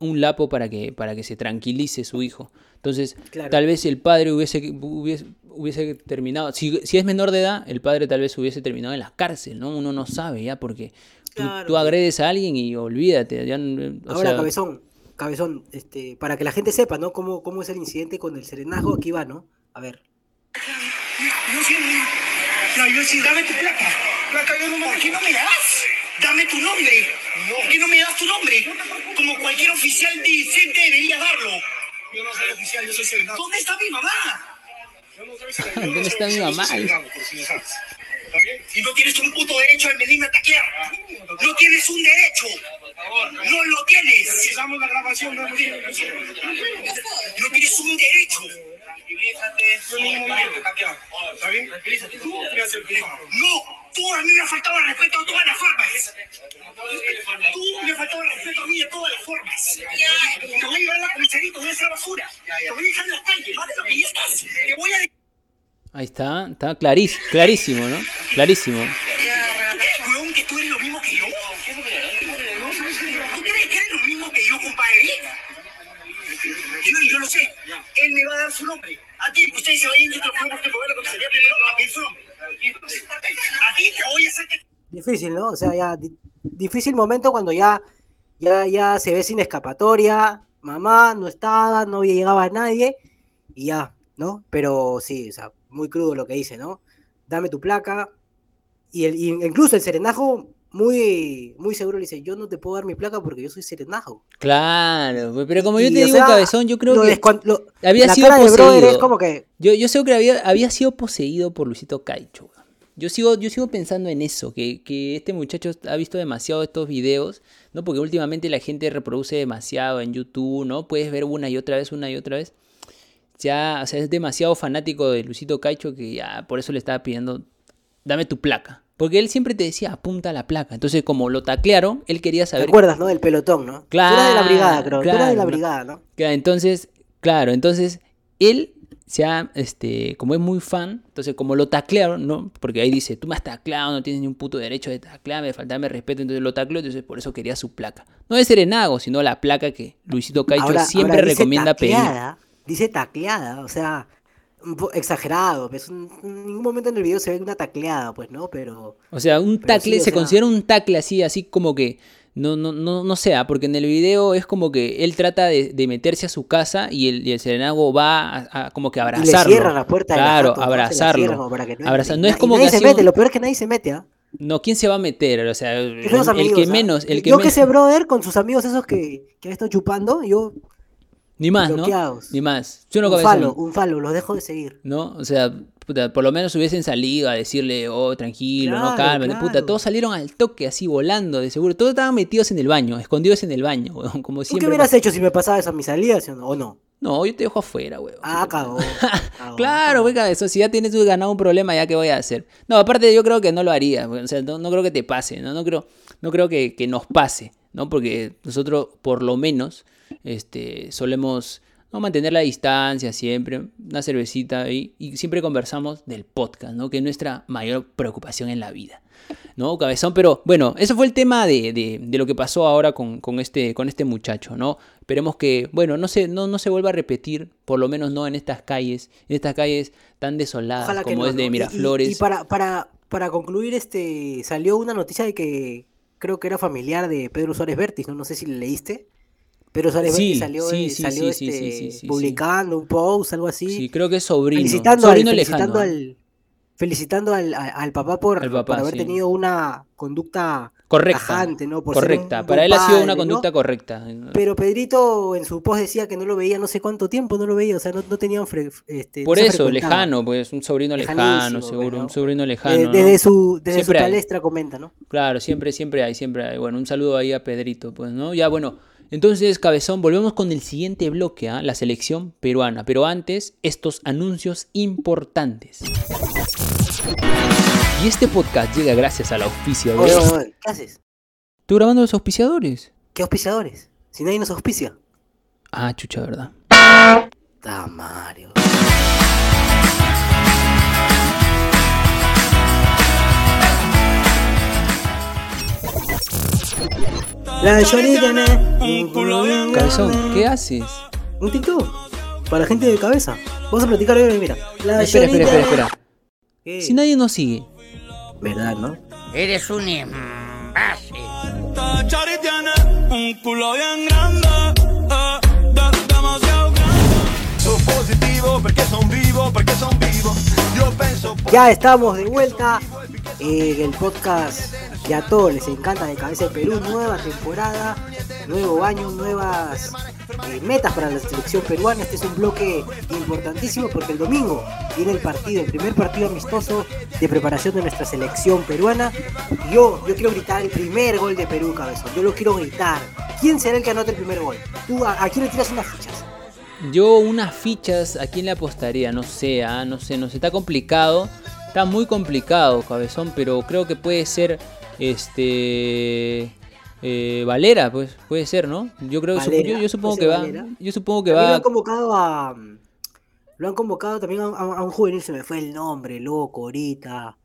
un lapo para que, para que se tranquilice su hijo. Entonces, Claro. tal vez el padre hubiese, hubiese, hubiese terminado, si, si es menor de edad, el padre tal vez hubiese terminado en la cárcel, ¿no? Uno no sabe ya, porque tú, Claro, tú agredes a alguien y olvídate. ya no- o Ahora, sea, cabezón, cabezón, este, para que la gente sepa, ¿no? Cómo, cómo es el incidente con el serenazgo, aquí va, ¿no? A ver. Sí, no, yo sí, dame tu plata. plata yo no ¿Por qué no me la das? Dame tu nombre. ¿Por qué no me das tu nombre? Como cualquier oficial decente debería darlo. Yo no soy oficial, yo soy serenado. ¿Dónde está mi mamá? ¿Dónde está mi mamá? Y no tienes un puto derecho de venirme a taquear. No tienes un derecho. No lo tienes. Precisamos la grabación, no No tienes un derecho. ¿Está bien? No, tú a mí me has faltado el respeto de todas las formas. Tú me has faltado el respeto a mí de todas las formas. Te voy a llevar a la comisaría y te voy a hacer basura. Te voy a dejar en la calle. Más de lo que ya estás. Te voy a Ahí está, está clarísimo, clarísimo, ¿no? Clarísimo. A. A a a a. A a. Difícil, ¿no? O sea, ya di- difícil momento cuando ya, ya, ya se ve sin escapatoria, mamá no estaba, no llegaba nadie y ya, ¿no? Pero sí, o sea, muy crudo lo que dice, ¿no? Dame tu placa y, el, y incluso el serenajo muy, muy seguro le dice, yo no te puedo dar mi placa porque yo soy serenajo. Claro, pero como yo Y, te digo, sea, cabezón, yo creo lo que lo- había la sido cara es poseído. como que, Yo, yo sé que había, había sido poseído por Luisito Caicho. Yo sigo, yo sigo pensando en eso, que, que este muchacho ha visto demasiado estos videos, ¿no? Porque últimamente la gente reproduce demasiado en YouTube, ¿no? Puedes ver una y otra vez, una y otra vez. Ya, o sea, es demasiado fanático de Luisito Caicho que ya por eso le estaba pidiendo, dame tu placa. Porque él siempre te decía, apunta la placa. Entonces, como lo taclearon, él quería ¿te saber acuerdas, no? Del pelotón, ¿no? Tú eras de la brigada, creo. Tú eras de Claro, la brigada, ¿no? Claro, entonces, claro, entonces él se ha, este, como es muy fan, entonces como lo taclearon, ¿no? Porque ahí dice, tú me has tacleado, no tienes ni un puto derecho de taclearme, faltarme respeto, entonces lo tacleó, entonces por eso quería su placa. No de Serenago, sino la placa que Luisito Caicho Ahora- siempre ahora dice recomienda pedir. tacleada, Dice tacleada, o sea, exagerado. Pues, en ningún momento en el video se ve una tacleada, pues, ¿no? Pero O sea, un tacle, sí, se sea- considera un tacle así, así como que, no, no, no, no sea, porque en el video es como que él trata de, de meterse a su casa y el, y el Serenago va a, a como que y le abrazarlo. cierran la puerta Claro, abrazarlo. como para que no, Abrazar- y no es na- y como nadie que se mete, un- lo peor es que nadie se mete, ¿ah? No, ¿quién se va a meter? O sea, el, amigos, que ¿ah? menos, el que yo que ese brother con sus amigos esos que, que han estado chupando, yo Ni más, ¿no? Ni más. Yo no un falo, un falo, los dejo de seguir. ¿no? O sea, puta, por lo menos hubiesen salido a decirle, oh, tranquilo, no Claro, cálmate, puta. Todos salieron al toque, así volando, de seguro. Todos estaban metidos en el baño, escondidos en el baño, weón, como ¿Tú qué siempre. hubieras hecho si me pasaba eso a mi salida, sí o no? ¿O no? Yo te dejo afuera, weón. Ah, cagó. cagó, Claro, güey, cabezón, si ya tienes ganado un problema, ya qué voy a hacer. No, aparte yo creo que no lo haría, o sea, no, no creo que te pase, ¿no? No creo, no creo que, que nos pase, ¿no? Porque nosotros, por lo menos, este, solemos ¿no? mantener la distancia siempre, una cervecita ahí, y siempre conversamos del podcast, ¿no? Que es nuestra mayor preocupación en la vida. ¿no? Cabezón, pero bueno, eso fue el tema de, de- de lo que pasó ahora con, con este, con este muchacho, ¿no? Esperemos que, bueno, no se, no, no se vuelva a repetir, por lo menos no en estas calles, en estas calles tan desoladas Ojalá como no, es de Miraflores. Y, para, para, para concluir, este salió una noticia de que creo que era familiar de Pedro Suárez Vértiz, ¿no? No sé si le leíste. Sí, Vértiz salió, sí, eh, salió este, publicando un post, algo así. Sí, creo que es sobrino. felicitando, al, sobrino felicitando, al, felicitando al, papá por, Al papá, por haber tenido una conducta Correcta. tajante, ¿no? Por ser un correcta. Para él ha sido una conducta correcta. Pero Pedrito en su post decía que no lo veía no sé cuánto tiempo, no lo veía, o sea, no, no tenían este, Por eso, lejano, pues, un sobrino lejano, seguro, un sobrino Eh, lejano. ¿no? desde su, desde su palestra comenta, ¿no? Claro, siempre, siempre hay, siempre hay. Bueno, un saludo ahí a Pedrito, pues, ¿no? Ya, bueno, entonces, Cabezón, volvemos con el siguiente bloque, ¿ah? La selección peruana. Pero antes, estos anuncios importantes. Y este podcast llega gracias al auspicio de... ¿Qué haces? ¿Tú grabando los auspiciadores? ¿Qué auspiciadores? Si nadie nos auspicia. Ah, chucha, ¿verdad? Está Mario. La bien Cabezón, grande. ¿qué haces? Un TikTok. Para la gente de cabeza. Vamos a platicar hoy, mira. La espera, espera, espera, espera. ¿Qué? Si nadie nos sigue, ¿Verdad, no? Eres un tiene un culo bien grande, eh, positivo perché son vivo, perché son vivo. Io penso Ya estamos de vuelta eh, el podcast que a todos les encanta de Cabeza de Perú, nueva temporada, nuevo año, nuevas eh, metas para la selección peruana. Este es un bloque importantísimo porque el domingo viene el partido, el primer partido amistoso de preparación de nuestra selección peruana. Yo, yo quiero gritar el primer gol de Perú, cabezón. Yo lo quiero gritar. ¿Quién será el que anote el primer gol? ¿Tú a, quién le tiras unas fichas? Yo unas fichas, ¿a quién le apostaría? No sé, ah, no sé, no sé, está complicado. Está muy complicado, cabezón, pero creo que puede ser este eh, Valera, pues puede ser, ¿no? Yo creo Valera, yo, yo supongo que va, yo supongo que También lo va han convocado a. Lo han convocado también a, a- a un juvenil, se me fue el nombre, loco, ahorita.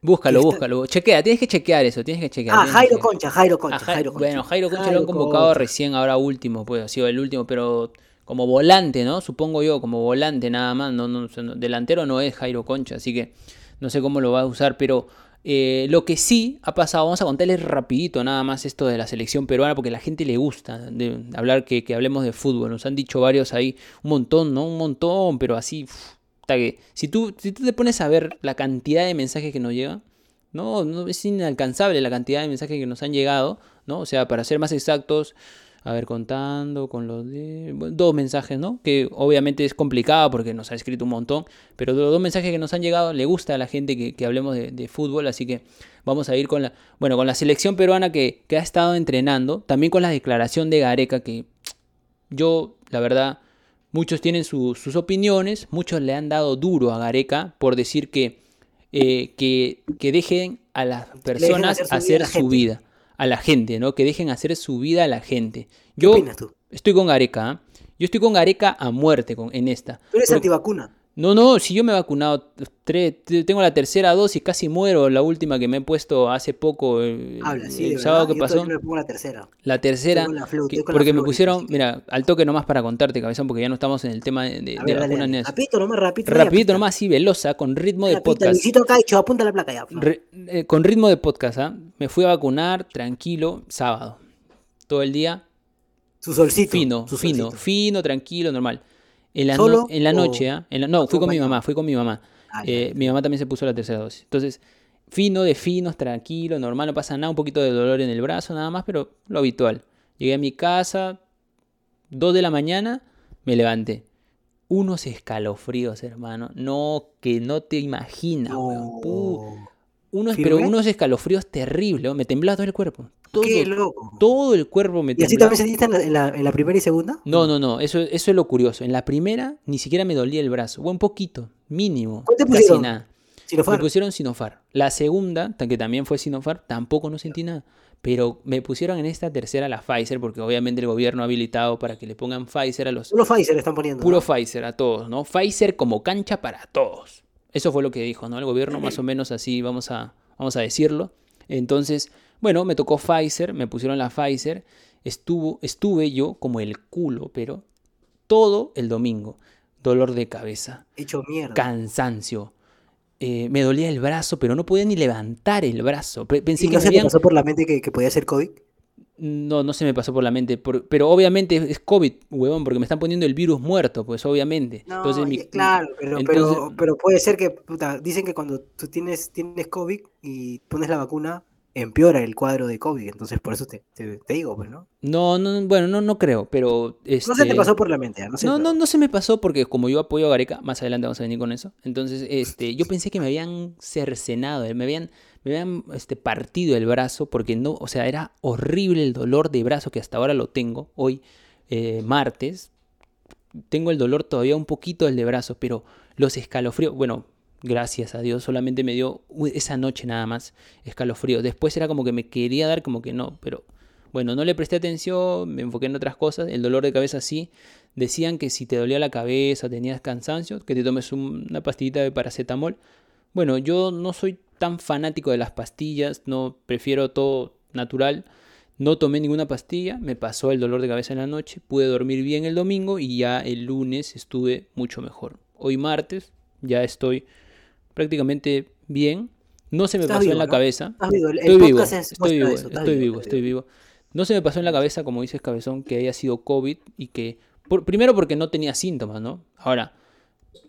Búscalo, está- búscalo. Chequea, tienes que chequear eso, tienes que chequear. Ah, Jairo. Concha, Jairo Concha, Ja- Jairo Concha. Bueno, Jairo Concha lo han convocado Concha. recién, ahora último, pues ha sido el último, pero como volante, ¿no? Supongo yo, como volante nada más. No, no- delantero no es Jairo Concha, así que no sé cómo lo va a usar, pero eh, lo que sí ha pasado, vamos a contarles rapidito nada más esto de la selección peruana, porque a la gente le gusta hablar que, hablemos de fútbol. Nos han dicho varios ahí, un montón, ¿no? Un montón, pero así, si tú, si tú te pones a ver la cantidad de mensajes que nos llegan, no, no es inalcanzable la cantidad de mensajes que nos han llegado, ¿no? O sea, para ser más exactos, a ver, contando con los de... bueno, dos mensajes, ¿no? Que obviamente es complicado porque nos ha escrito un montón, pero los dos mensajes que nos han llegado le gusta a la gente que, que hablemos de, de fútbol, así que vamos a ir con la... Bueno, con la selección peruana que, que ha estado entrenando, también con la declaración de Gareca que yo, la verdad, muchos tienen su- sus opiniones, muchos le han dado duro a Gareca por decir que, eh, que, que dejen a las personas hacer hacer su su vida a la gente, ¿no? Que dejen hacer su vida a la gente. ¿Qué Yo opinas tú? estoy con Gareca, ¿ah? Yo estoy con Gareca a muerte con, en esta. Tú eres Porque- antivacuna. No, no, si yo me he vacunado, tres, tengo la tercera dosis, casi muero, la última que me he puesto hace poco, el, Habla, sí, el sábado que Yo pasó. me pongo la tercera. La tercera, la flu, que- la porque me pusieron, mira, al toque nomás para contarte, cabezón, porque ya no estamos en el tema de, de, ver, dale, dale. Rapidito, nomás, rapidito. Rapidito nomás, así, velosa, con ritmo de podcast. Luisito Caicho, apunta la placa ya. por favor. Re- eh, con ritmo de podcast, ¿ah? Me fui a vacunar tranquilo, sábado. Todo el día, Su solcito. fino, su fino, solcito. fino, tranquilo, normal. En la, ¿Solo no- en la noche, ¿ah? En la- no, fui con mi mamá, fui con mi mamá. Ah, Eh, mi mamá también se puso la tercera dosis. Entonces, fino de finos, tranquilo, normal, no pasa nada, un poquito de dolor en el brazo, nada más, pero lo habitual. Llegué a mi casa, 2 de la mañana, me levanté. Unos escalofríos, hermano. No, que no te imaginas, weón. Pu- Pero unos escalofríos terribles, weón. me temblaba todo el cuerpo. Todo, Qué loco. todo el cuerpo me ¿Y así temblaba. también sentiste en la, en la- en la primera y segunda? No, no, no, eso, eso es lo curioso. En la primera ni siquiera me dolía el brazo, o un poquito, mínimo, ¿Cuál te casi pusieron? nada. Si lo Me pusieron Sinofar. La segunda, que también fue Sinofar, tampoco no sentí nada. Pero me pusieron en esta tercera la Pfizer, porque obviamente el gobierno ha habilitado para que le pongan Pfizer a los... Puro Pfizer están poniendo. Puro ¿no? Pfizer a todos, ¿no? Pfizer como cancha para todos. Eso fue lo que dijo, ¿no? El gobierno más o menos así, vamos a, vamos a decirlo. Entonces, bueno, me tocó Pfizer, me pusieron la Pfizer. Estuvo, estuve yo como el culo, pero todo el domingo. Dolor de cabeza, Hecho mierda. cansancio. eh, me dolía el brazo, pero no podía ni levantar el brazo. Pe- Pensé ¿Y que no se habían... pasó por la mente que, que podía ser COVID? No, no se me pasó por la mente. por- Pero obviamente es COVID, huevón, porque me están poniendo el virus muerto, pues obviamente. No, Entonces, mi- claro, pero, entonces- pero, pero puede ser que, puta, dicen que cuando tú tienes, tienes COVID y pones la vacuna, empeora el cuadro de COVID. Entonces, por eso te, te, te digo, pues, ¿no? No, no, bueno, no, no creo, pero... No se te este, pasó por la mente, ya, no. No, no, no se me pasó porque como yo apoyo a Gareca, más adelante vamos a venir con eso. Entonces, este, yo pensé que me habían cercenado, me habían, me habían este, partido el brazo porque no, o sea, era horrible el dolor de brazo que hasta ahora lo tengo. Hoy, eh, martes, tengo el dolor todavía un poquito del de brazo, pero los escalofríos, bueno, gracias a Dios, solamente me dio esa noche nada más escalofrío. Después era como que me quería dar, como que no, pero bueno, no le presté atención, me enfoqué en otras cosas. El dolor de cabeza sí. Decían que si te dolía la cabeza, tenías cansancio, que te tomes un- una pastillita de paracetamol. Bueno, yo no soy tan fanático de las pastillas, no prefiero todo natural. No tomé ninguna pastilla, me pasó el dolor de cabeza en la noche, pude dormir bien el domingo y ya el lunes estuve mucho mejor. Hoy martes ya estoy prácticamente bien. No se me pasó vivo, en la ¿no? cabeza. Vivo, el- Estoy vivo, es- estoy vivo, eso, estoy vivo, vivo, estás estoy vivo. No se me pasó en la cabeza, como dices Cabezón, que haya sido COVID y que... por- primero porque no tenía síntomas, ¿no? Ahora,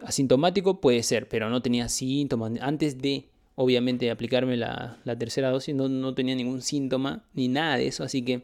asintomático puede ser, pero no tenía síntomas. Antes de obviamente, aplicarme la, la tercera dosis. No, no tenía ningún síntoma ni nada de eso. Así que,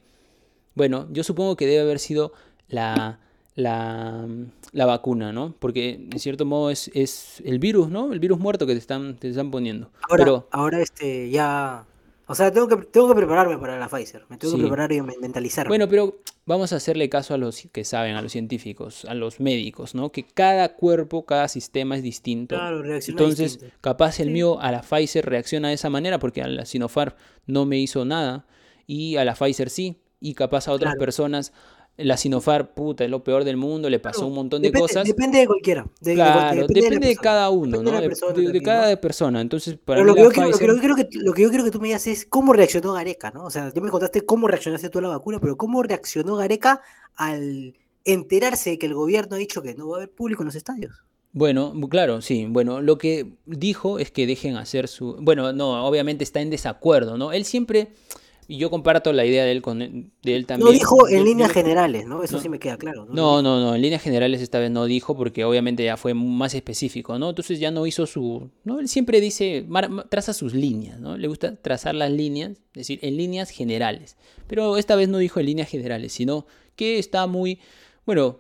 bueno, yo supongo que debe haber sido la, la, la vacuna, ¿no? Porque, en cierto modo, es, es el virus, ¿no? El virus muerto que te están, te están poniendo. Ahora, Pero, ahora este, ya. O sea, tengo que, tengo que prepararme para la Pfizer. Me tengo Sí. que preparar y men- mentalizarme. Bueno, pero vamos a hacerle caso a los que saben, a los científicos, a los médicos, ¿no? Que cada cuerpo, cada sistema es distinto. Claro, reacciona Entonces, distinto. capaz el Sí. mío a la Pfizer reacciona de esa manera porque a la Sinopharm no me hizo nada y a la Pfizer sí. Y capaz a otras Claro. personas, la Sinopharm, puta, es lo peor del mundo, le pasó Claro, un montón de depende, cosas. Depende de cualquiera. de- de Claro, cualquiera, depende, de, cada uno, depende ¿no? de persona también, cada ¿no? persona. Entonces, para Pero mí lo que, yo quiero, lo, que Pfizer- yo quiero que, lo que yo quiero que tú me digas es cómo reaccionó Gareca, ¿no? O sea, ya me contaste cómo reaccionaste tú a la vacuna, pero cómo reaccionó Gareca al enterarse de que el gobierno ha dicho que no va a haber público en los estadios. Bueno, bu- claro, sí. Bueno, lo que dijo es que dejen hacer su... Bueno, no, obviamente está en desacuerdo, ¿no? Él siempre... Y yo comparto la idea de él, con, de él también. No dijo en Yo- líneas yo- generales, ¿no? Eso no. sí me queda claro. No, no, no, en líneas generales esta vez no dijo porque obviamente ya fue más específico, ¿no? Entonces ya no hizo su... ¿no? Él siempre dice, mar- traza sus líneas, ¿no? Le gusta trazar las líneas, es decir, en líneas generales. Pero esta vez no dijo en líneas generales, sino que está muy, bueno,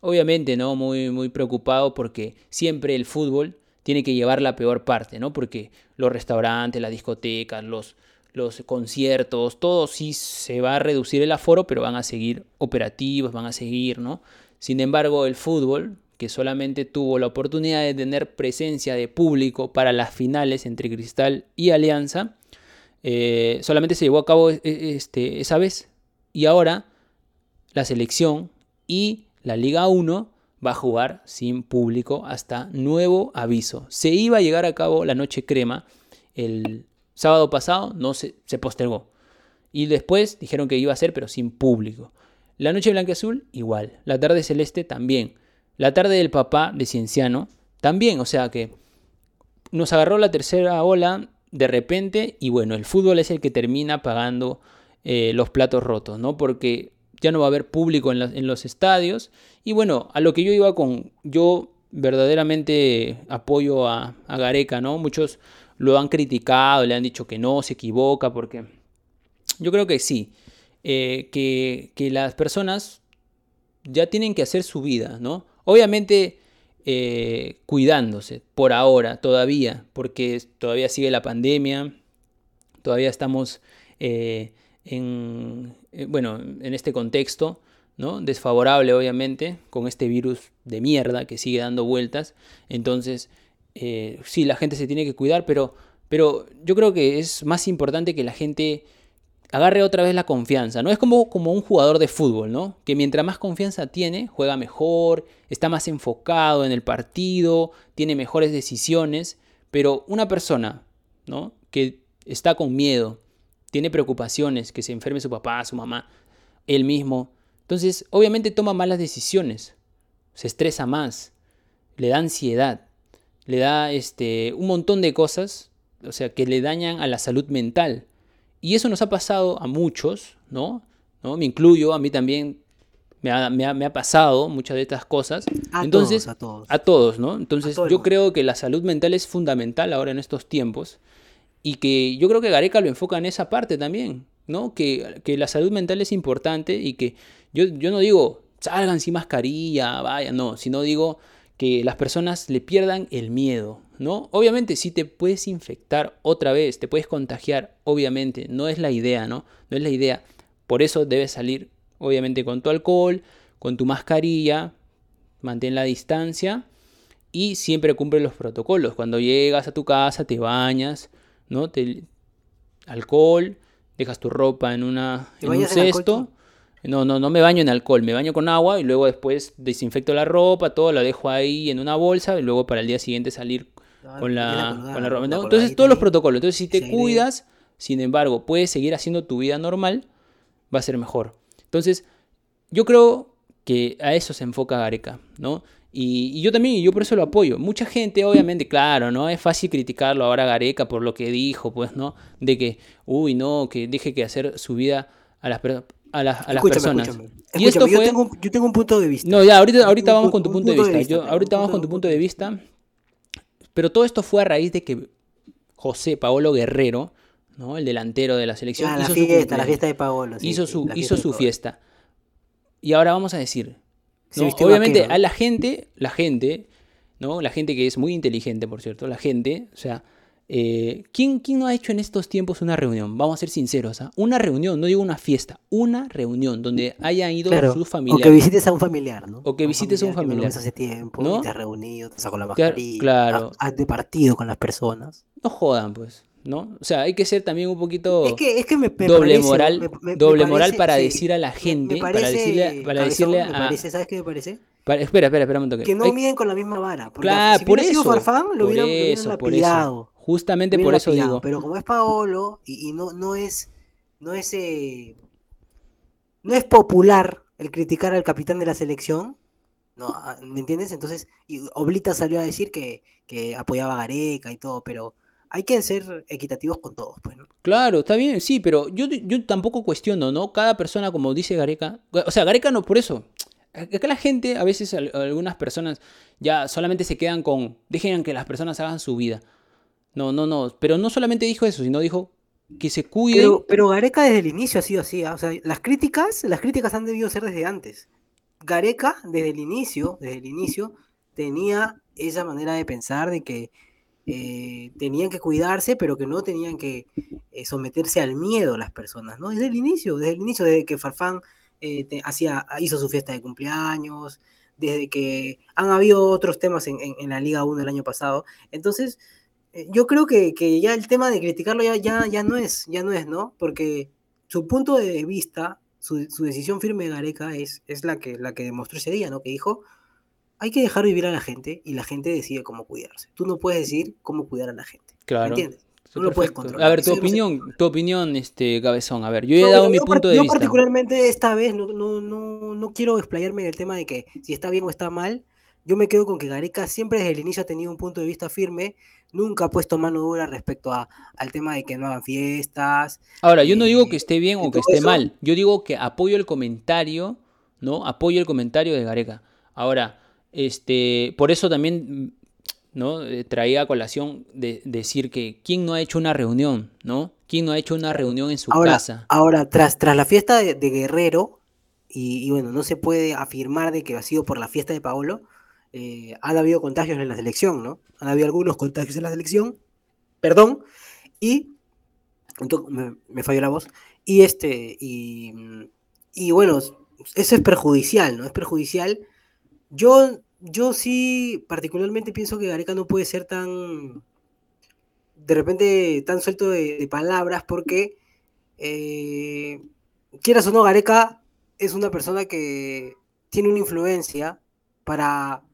obviamente, ¿no? Muy, muy preocupado porque siempre el fútbol tiene que llevar la peor parte, ¿no? Porque los restaurantes, las discotecas, los, los conciertos, todo sí se va a reducir el aforo, pero van a seguir operativos, van a seguir, ¿no? Sin embargo, el fútbol, que solamente tuvo la oportunidad de tener presencia de público para las finales entre Cristal y Alianza, eh, solamente se llevó a cabo e- este, esa vez. Y ahora la selección y la Liga 1 va a jugar sin público hasta nuevo aviso. Se iba a llegar a cabo la noche crema el sábado pasado, no se, postergó. Y después dijeron que iba a ser, pero sin público. La noche blanca azul, igual. La tarde celeste, también. La tarde del papá de Cienciano, también. O sea que nos agarró la tercera ola de repente y bueno, el fútbol es el que termina pagando eh, los platos rotos, ¿no? Porque ya no va a haber público en los estadios y bueno, a lo que yo iba con, yo verdaderamente apoyo a, a Gareca, ¿no? Muchos lo han criticado, le han dicho que no, se equivoca, porque yo creo que sí, eh, que, que las personas ya tienen que hacer su vida, ¿no? Obviamente eh, cuidándose por ahora, todavía, porque todavía sigue la pandemia, todavía estamos eh, en, bueno, en este contexto, ¿no? Desfavorable, obviamente, con este virus de mierda que sigue dando vueltas. Entonces, eh, sí, la gente se tiene que cuidar, pero, pero yo creo que es más importante que la gente agarre otra vez la confianza, ¿no? Es como, como un jugador de fútbol, ¿no? Que mientras más confianza tiene, juega mejor, está más enfocado en el partido, tiene mejores decisiones, pero una persona, ¿no? Que está con miedo, tiene preocupaciones, que se enferme su papá, su mamá, él mismo, entonces obviamente toma malas decisiones, se estresa más, le da ansiedad, le da este, un montón de cosas, o sea, que le dañan a la salud mental. Y eso nos ha pasado a muchos, ¿no? ¿No? Me incluyo, a mí también me ha, me ha- me ha pasado muchas de estas cosas. A Entonces, todos, a todos. a todos, ¿no? Entonces, yo creo que la salud mental es fundamental ahora en estos tiempos y que yo creo que Gareca lo enfoca en esa parte también, ¿no? Que, que la salud mental es importante y que yo, yo no digo salgan sin mascarilla, vaya, no, sino digo que las personas le pierdan el miedo, ¿no? Obviamente sí te puedes infectar otra vez, te puedes contagiar, obviamente, no es la idea, ¿no? No es la idea. Por eso debes salir, obviamente, con tu alcohol, con tu mascarilla, mantén la distancia y siempre cumple los protocolos. Cuando llegas a tu casa, te bañas, ¿no? Te, alcohol, dejas tu ropa en, una, ¿Te en un alcohol cesto. No, no, no me baño en alcohol, me baño con agua y luego después desinfecto la ropa, todo lo dejo ahí en una bolsa y luego para el día siguiente salir Claro, con la, colgada, con la ropa. Entonces todos los protocolos. Entonces si te cuidas, sin embargo, puedes seguir haciendo tu vida normal, va a ser mejor. Entonces yo creo que a eso se enfoca Gareca, ¿no? Y, y yo también, y yo por eso lo apoyo. Mucha gente, obviamente, claro, ¿no? Es fácil criticarlo ahora a Gareca por lo que dijo, pues, ¿no? De que, uy, no, que deje que hacer su vida a las, per- a las, a las personas. escúchame. Y esto yo, fue... tengo, yo tengo un punto de vista. No, ya, ahorita, ahorita vamos con tu un punto de vista. Yo, ¿no? ahorita vamos con tu punto de vista. Pero todo esto fue a raíz de que José Paolo Guerrero, ¿no? El delantero de la selección. Ah, la hizo su fiesta, la cumpleaños. fiesta de Paolo. sí, hizo su, la hizo su fiesta. Y ahora vamos a decir. ¿no? Obviamente, vaquero, a la gente, la gente, ¿no? La gente que es muy inteligente, por cierto, la gente, o sea, eh, ¿quién, quién no ha hecho en estos tiempos una reunión? Vamos a ser sinceros, ¿ah? Una reunión, no digo una fiesta, una reunión donde hayan ido Claro, sus O que familiares. visites a un familiar, ¿no? O que visites a un que no lo familiar. hace tiempo, ¿No? y te has reunido, te has sacado la mascarilla, claro. has, departido con las personas. No jodan, pues, ¿no? O sea, hay que ser también un poquito Es que, es que me, me doble parece, moral, me- doble moral para sí, decir a la gente, para decirle, para decirle a, ¿sabes qué me parece? para- espera, espera, espera un toque. Que no miden con la misma vara. Porque Claro, si por hubiera sido eso. Farfán, lo por hubieran, lo hubieran eso, por eso. Justamente por eso digo. Pero como es Paolo y, y no, no es, no es, eh, no es popular el criticar al capitán de la selección, no, ah, ¿me entiendes? Entonces, y Oblita salió a decir que, que apoyaba a Gareca y todo, pero hay que ser equitativos con todos, pues, ¿no? Claro, está bien, sí, pero yo, yo tampoco cuestiono, ¿no? Cada persona, como dice Gareca, o sea, Gareca no por eso. Acá la gente, a veces al- algunas personas ya solamente se quedan con, dejen que las personas hagan su vida. No, no, no, pero no solamente dijo eso, sino dijo que se cuiden. Pero, pero Gareca desde el inicio ha sido así, ¿ah? o sea, las críticas, las críticas han debido ser desde antes. Gareca, desde el inicio, desde el inicio, tenía esa manera de pensar de que eh, tenían que cuidarse, pero que no tenían que eh, someterse al miedo las personas, ¿no? Desde el inicio, desde el inicio, desde que Farfán eh, hacía, hizo su fiesta de cumpleaños, desde que han habido otros temas en, en- la Liga 1 el año pasado. Entonces, yo creo que, que ya el tema de criticarlo ya, ya, ya no es, ya no es, ¿no? Porque su punto de vista, su, su decisión firme de Gareca es, es la, que, la que demostró ese día, ¿no? Que dijo, hay que dejar vivir a la gente y la gente decide cómo cuidarse. Tú no puedes decir cómo cuidar a la gente. ¿Me Claro. entiendes? Sí, No lo puedes controlar. A ver, tu Eso yo no opinión, tu opinión, este, Cabezón. A ver, yo he No, dado yo- mi yo punto de yo vista. particularmente esta vez no, no, no, no quiero explayarme en el tema de que si está bien o está mal. Yo me quedo con que Gareca siempre desde el inicio ha tenido un punto de vista firme, nunca ha puesto mano dura respecto a, al tema de que no hagan fiestas. Ahora, yo no digo y- que esté bien o que esté eso. mal. Yo digo que apoyo el comentario, ¿no? Apoyo el comentario de Gareca. Ahora, este, por eso también, ¿no? Eh, traía a colación de decir que quién no ha hecho una reunión, ¿no? ¿Quién no ha hecho una reunión en su Ahora, casa? ahora tras, tras la fiesta de, de Guerrero, y, y bueno, no se puede afirmar de que ha sido por la fiesta de Paolo, eh, han habido contagios en la selección, ¿no? Han habido algunos contagios en la selección, perdón, y me, falló la voz, y este, y, y bueno, eso es perjudicial, ¿no? Es perjudicial. Yo, yo sí particularmente pienso que Gareca no puede ser tan, de repente, tan suelto de, de palabras porque, eh, quieras o no, Gareca es una persona que tiene una influencia para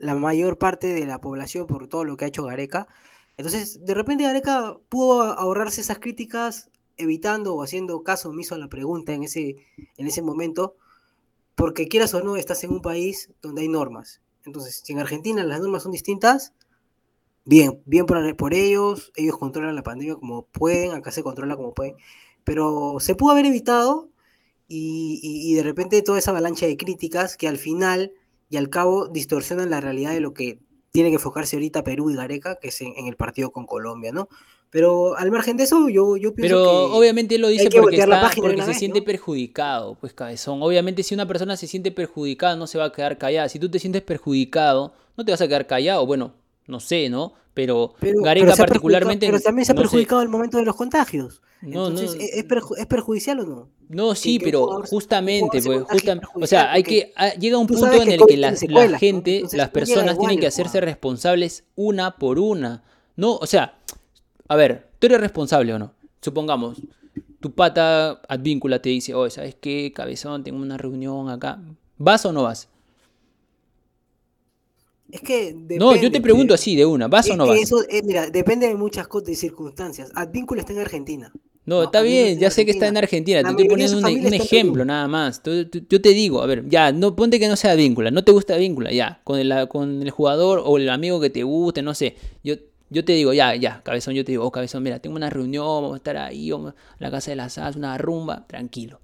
la mayor parte de la población por todo lo que ha hecho Gareca. Entonces, de repente Gareca pudo ahorrarse esas críticas evitando o haciendo caso omiso a la pregunta en ese, en ese momento, porque quieras o no, estás en un país donde hay normas. Entonces, si en Argentina las normas son distintas, bien, bien por, por ellos, ellos controlan la pandemia como pueden, acá se controla como pueden, pero se pudo haber evitado y, y- y de repente toda esa avalancha de críticas que al final y al cabo distorsionan la realidad de lo que tiene que enfocarse ahorita Perú y Gareca, que es en, en el partido con Colombia, ¿no? Pero al margen de eso, yo, yo pienso Pero que... obviamente él lo dice que porque, está- porque se vez, siente ¿no? perjudicado, pues cabezón. Obviamente si una persona se siente perjudicada no se va a quedar callada. Si tú te sientes perjudicado, no te vas a quedar callado. Bueno, no sé, ¿no? Pero, Pero, Gareca pero particularmente... pero también se ha no sé. perjudicado el momento de los contagios. No, Entonces, no. ¿es, perju- es perjudicial o no? No, sí, pero jugador- justamente, pues, contagie justam- o sea, hay que ah, llega un punto en el que la, la gente, Entonces, las personas igual tienen que hacerse responsables una por una. No, o sea, a ver, ¿tú eres responsable o no? Supongamos, tu pata advíncula te dice, oye, ¿sabes qué, cabezón? Tengo una reunión acá. ¿Vas o no vas? Es que no, yo te pregunto así de una, ¿vas Es o no vas? Eso, eh, mira, depende de muchas cosas, de circunstancias. Advíncula está en Argentina. No, No, está bien, está ya sé que está en Argentina, te estoy poniendo un, ejemplo nada más. Yo te digo, a ver, ya, no ponte que no sea víncula, no te gusta víncula, ya, con el, con el jugador o el amigo que te guste, no sé. Yo, yo te digo, ya, ya, cabezón, yo te digo, oh, cabezón, mira, tengo una reunión, vamos a estar ahí, vamos a la casa de la salsa, una rumba, tranquilo.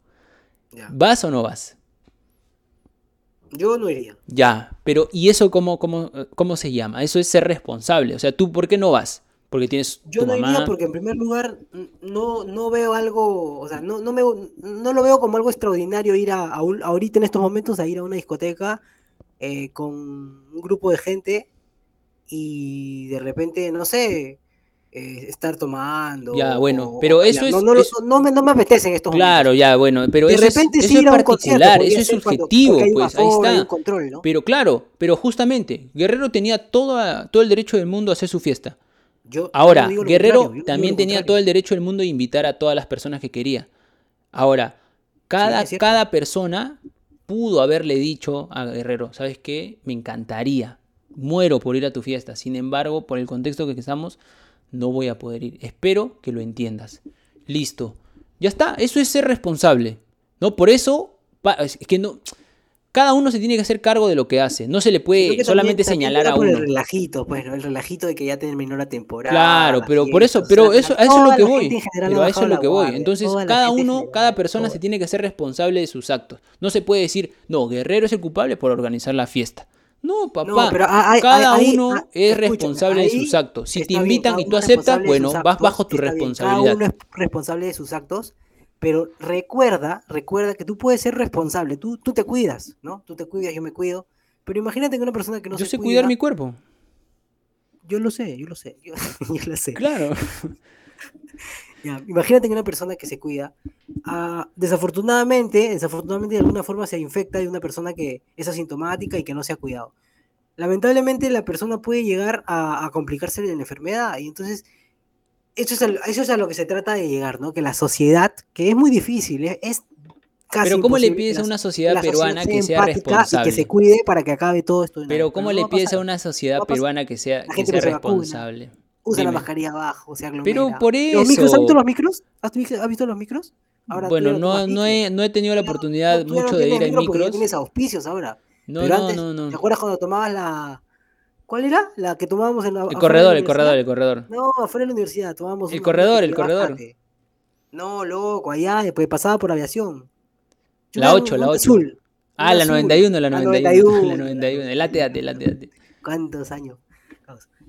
Ya. ¿Vas o no vas? Yo no iría. Ya, pero ¿y eso cómo, cómo, cómo se llama? Eso es ser responsable. O sea, ¿tú por qué no vas? Porque tienes Yo tu no mamá. iría porque en primer lugar no, no veo algo, o sea, no, no, me, no lo veo como algo extraordinario ir a, a un- ahorita en estos momentos a ir a una discoteca eh, con un grupo de gente y de repente, no sé, eh, estar tomando. Ya, bueno, o- pero eso es- No, no, lo- eso- no me, no me apetece en estos Claro, momentos. ya, bueno, pero De eso es, repente eso es a un concierto, particular, eso es cuando- subjetivo, pues ahí está. control, ¿no? Pero claro, pero justamente, Guerrero tenía toda, todo el derecho del mundo a hacer su fiesta. Yo- Ahora, Guerrero también tenía todo el derecho del mundo de invitar a todas las personas que quería. Ahora, cada, es cada persona pudo haberle dicho a Guerrero, ¿sabes qué? Me encantaría, muero por ir a tu fiesta. Sin embargo, por el contexto que estamos, no voy a poder ir. Espero que lo entiendas. Listo. Ya está, eso es ser responsable. ¿No? Por eso, es que no... Cada uno se tiene que hacer cargo de lo que hace. No se le puede solamente también- señalar a uno. El relajito, pues, ¿no? El relajito de que ya terminó la temporada. Claro, pero por eso, pero o sea, eso, a eso es lo que voy. Pero a eso es lo que voy. Entonces, cada uno, cada persona se tiene que ser responsable de sus actos. No se puede decir, no, Guerrero es el culpable por organizar la fiesta. No, papá. pero hay- cada hay- uno ah, es responsable de sus actos. Si te bien, invitan y tú aceptas, bueno, vas bajo tu bien, responsabilidad. Cada uno es responsable de sus actos, pero recuerda, recuerda que tú puedes ser responsable. Tú, tú te cuidas, ¿no? Tú te cuidas, yo me cuido. Pero imagínate que una persona que no Yo se sé cuida, cuidar mi cuerpo. Yo lo sé, yo lo sé, yo, yo lo sé. Claro. Ya, imagínate que una persona que se cuida, ah, desafortunadamente, desafortunadamente de alguna forma se infecta de una persona que es asintomática y que no se ha cuidado. Lamentablemente la persona puede llegar a, a complicarse de la enfermedad y entonces eso es, a, lo- eso es a lo que se trata de llegar, ¿no? Que la sociedad, que es muy difícil, es, es casi Pero ¿cómo le pides a una sociedad la peruana que sea empática y responsable? que se cuide para que acabe todo esto. Pero ¿cómo no le a pides a una sociedad peruana que sea, que sea vacuna. Usa la Dime. mascarilla abajo, se aglomera. Pero por ¿Los micros, ¿Has eso. visto los micros? ¿Has visto, los micros? Ahora Bueno, no, no he, no he tenido la oportunidad no, mucho de ir a micro micros. tienes auspicios ahora. No, Pero no, antes, no, no. ¿te acuerdas cuando tomabas la... ¿Cuál era? La que tomábamos en la... El corredor, la el corredor, el corredor. No, afuera de la universidad tomábamos El corredor, el corredor. No, loco, allá, después pasaba por aviación. Yo La era 8, un- la un 8. azul, Ah, la azul. 91, la La 91. 91. La 91. El ATAT, el ATAT. ¿Cuántos años?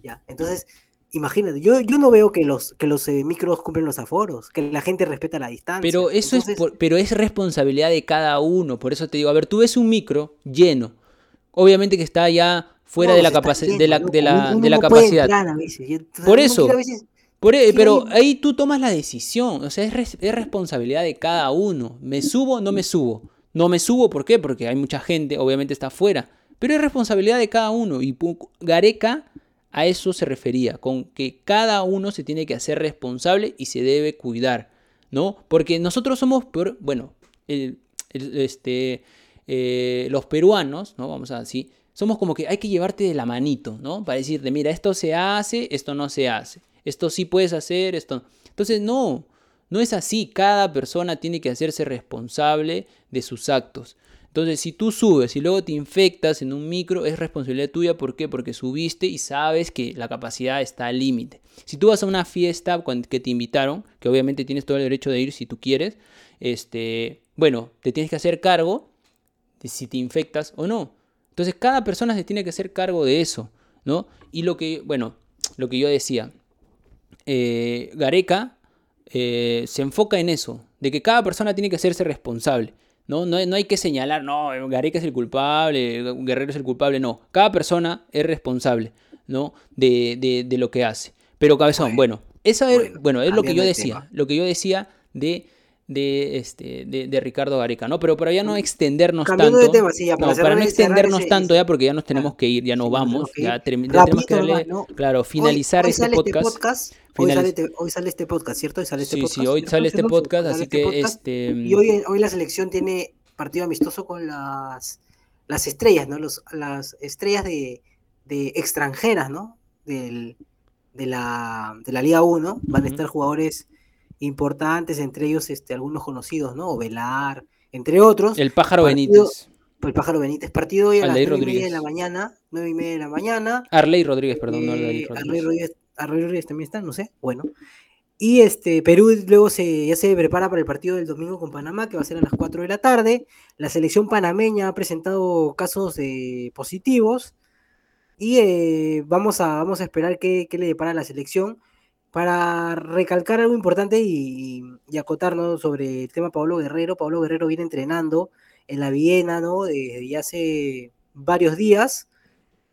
Ya, entonces, imagínate, yo, yo no veo que los, que los eh, micros cumplen los aforos, que la gente respeta la distancia. Pero eso Entonces, es, por- pero es responsabilidad de cada uno. Por eso te digo, a ver, tú ves un micro lleno. Obviamente que está ya fuera no, de la, lleno, de la, de la, uno de la no puede capacidad. a veces, o Por eso. Por pero ahí tú tomas la decisión, o sea, es, res- es responsabilidad de cada uno. ¿Me subo no me subo? No me subo, ¿por qué? Porque hay mucha gente, obviamente está afuera. Pero es responsabilidad de cada uno. Y Gareca a eso se refería, con que cada uno se tiene que hacer responsable y se debe cuidar, ¿no? Porque nosotros somos, bueno, el- este, eh, los peruanos, ¿no? Vamos a decir, somos como que hay que llevarte de la manito, ¿no? Para decirte, mira, esto se hace, esto no se hace, esto sí puedes hacer, esto no. Entonces, no, no es así, cada persona tiene que hacerse responsable de sus actos. Entonces, si tú subes y luego te infectas en un micro, es responsabilidad tuya. ¿Por qué? Porque subiste y sabes que la capacidad está al límite. Si tú vas a una fiesta que te invitaron, que obviamente tienes todo el derecho de ir si tú quieres, este, bueno, te tienes que hacer cargo de si te infectas o no. Entonces, cada persona se tiene que hacer cargo de eso, ¿no? Y lo que, bueno, lo que yo decía, eh, Gareca eh, se enfoca en eso, de que cada persona tiene que hacerse responsable. ¿No? No, no hay que señalar, no, Gareca es el culpable, Guerrero es el culpable, no. Cada persona es responsable ¿no? de, de- de lo que hace. Pero Cabezón, bueno, esa es, bueno, bueno, es lo que yo decía, tema. lo que yo decía de, de, este, de, de Ricardo Gareca, ¿no? Pero para ya no extendernos Cambiando tanto. de tema, sí, ya, para no, para extendernos ese- tanto ya, porque ya nos tenemos Claro. que ir, ya no Sí, nos vamos, tenemos que ya, ir. termi- ya tenemos que darle, nomás, ¿no? claro, finalizar hoy, hoy este sale podcast. Hoy sale, este, hoy sale este podcast, ¿cierto? Hoy sale este Sí, podcast. sí, hoy el sale este podcast, así este que podcast, este Y hoy, hoy la selección tiene partido amistoso con las, las estrellas, ¿no? Los, las estrellas de, de extranjeras, ¿no? Del, de, la, de la Liga 1. Van a estar jugadores importantes, entre ellos este, algunos conocidos, ¿no? Velar, entre otros. el pájaro partido- Benítez. El pájaro Benítez. Partido hoy a las 9 y media de la mañana. 9 y media de la mañana. Arley Rodríguez, perdón, no Eh, Arley Arley Rodríguez. Rodríguez, Arley Rodríguez también está, no sé, bueno. Y este Perú luego se, ya se prepara para el partido del domingo con Panamá, que va a ser a las 4 de la tarde. La selección panameña ha presentado casos de positivos. Y eh, vamos, a, vamos a esperar qué, qué le depara la selección para recalcar algo importante y, y, acotarnos sobre el tema Pablo Guerrero. Pablo Guerrero viene entrenando en la Viena, ¿no? Desde hace varios días.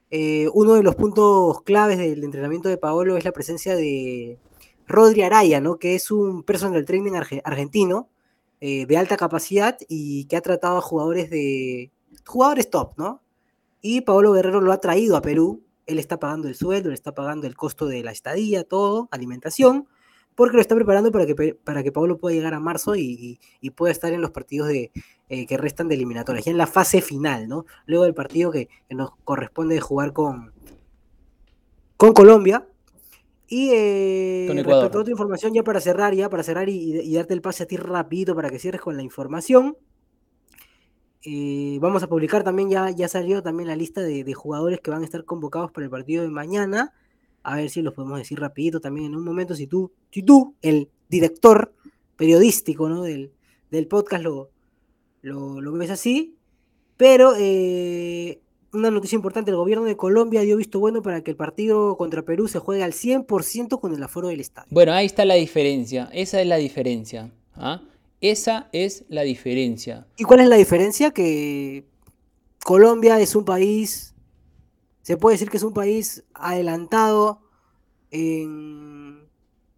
Eh, uno de los puntos claves del entrenamiento de Paolo es la presencia de Rodri Araya, ¿no? Que es un personal training argentino eh, de alta capacidad y que ha tratado a jugadores de jugadores top, ¿no? Y Paolo Guerrero lo ha traído a Perú. Él está pagando el sueldo, le está pagando el costo de la estadía, todo, alimentación porque lo está preparando para que, para que Pablo pueda llegar a marzo y, pueda estar en los partidos de, eh, que restan de eliminatorias, ya en la fase final, ¿no? Luego del partido que, nos corresponde jugar con, con Colombia. Y eh, respecto a otra información, ya para cerrar, ya para cerrar y, darte el pase a ti rápido para que cierres con la información. Eh, vamos a publicar también, ya, ya salió también la lista de, de jugadores que van a estar convocados para el partido de mañana a ver si los podemos decir rapidito también en un momento, si tú, si tú, el director periodístico ¿no? del, del podcast, lo, lo, ves así. Pero eh, una noticia importante, el gobierno de Colombia dio visto bueno para que el partido contra Perú se juegue al 100% con el aforo del estadio. Bueno, ahí está la diferencia, esa es la diferencia. ¿ah? Esa es la diferencia. ¿Y cuál es la diferencia? Que Colombia es un país se puede decir que es un país adelantado en,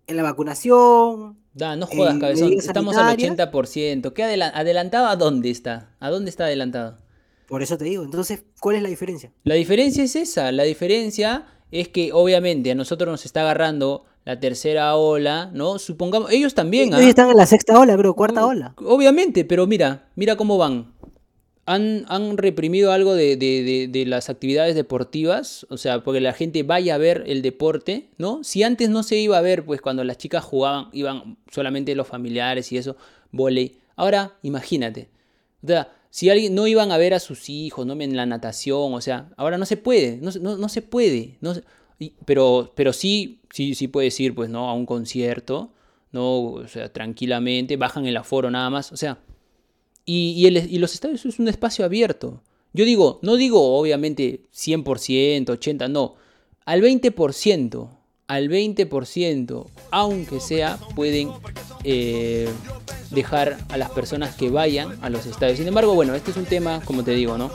la vacunación. Da, no jodas, cabezón. Estamos al 80%. ¿Qué adelantado a dónde está? ¿A dónde está adelantado? Por eso te digo. Entonces, ¿cuál es la diferencia? La diferencia es esa. La diferencia es que obviamente a nosotros nos está agarrando la tercera ola, ¿no? Supongamos, ellos también. Ellos ¿ah? están en la sexta ola, creo, cuarta ola. Obviamente, pero mira, mira cómo van han, reprimido algo de, las actividades deportivas, o sea, porque la gente vaya a ver el deporte, ¿no? Si antes no se iba a ver, pues cuando las chicas jugaban, iban solamente los familiares y eso, volei. Ahora, imagínate. O sea, si alguien no iban a ver a sus hijos, ¿no? En la natación, o sea, ahora no se puede, no, no, se puede. No pero, pero sí, sí, sí puedes ir, pues, ¿no? A un concierto, ¿no? O sea, tranquilamente, bajan el aforo nada más, o sea y, los estadios es un espacio abierto. Yo digo, no digo obviamente 100%, 80%, no. Al 20%, al 20%, aunque sea, pueden eh, dejar a las personas que vayan a los estadios. Sin embargo, bueno, este es un tema, como te digo, ¿no?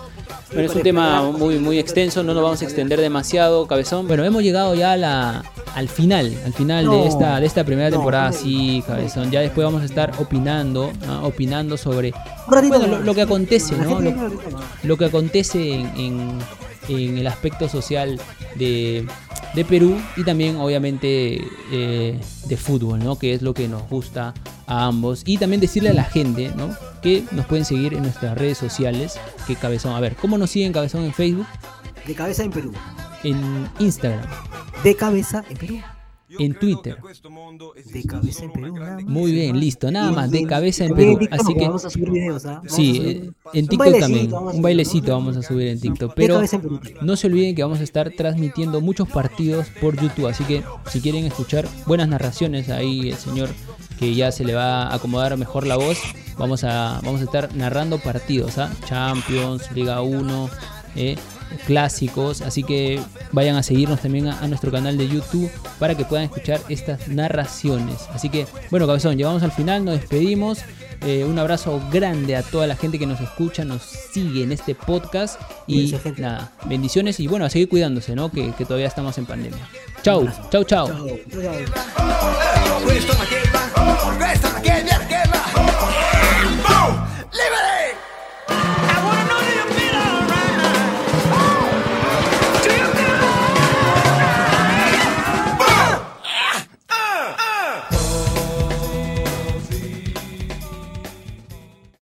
Bueno, es un tema muy, muy extenso, no nos vamos a extender demasiado, cabezón. Bueno, hemos llegado ya a la, al final, al final de, esta, de esta primera temporada, sí, cabezón. Ya después vamos a estar opinando, opinando sobre bueno, lo, que acontece, ¿no? Lo, que acontece en, en, el aspecto social de, de Perú y también obviamente eh, de fútbol, ¿no? Que es lo que nos gusta a ambos. Y también decirle a la gente, ¿no? Que nos pueden seguir en nuestras redes sociales. Que Cabezón, a ver, ¿cómo nos siguen Cabezón en Facebook? De Cabeza en Perú. En Instagram. De Cabeza en Perú en Twitter. De cabeza en Perú, Muy bien, listo, nada más, de cabeza en Perú. Así que vamos a subir videos, ¿ah? Sí, en TikTok también. Un bailecito vamos a subir en TikTok. Pero no se olviden que vamos a estar transmitiendo muchos partidos por YouTube. Así que si quieren escuchar buenas narraciones, ahí el señor que ya se le va a acomodar mejor la voz, vamos a, vamos a estar narrando partidos, ¿ah? Champions, Liga 1, eh, clásicos. Así que vayan a seguirnos también a, nuestro canal de YouTube para que puedan escuchar estas narraciones. Así que, bueno, cabezón, llegamos al final, nos despedimos. Eh, un abrazo grande a toda la gente que nos escucha, nos sigue en este podcast. Y nada, bendiciones y bueno, a seguir cuidándose, ¿no? Que, todavía estamos en pandemia. Chau, chau, chau. chau.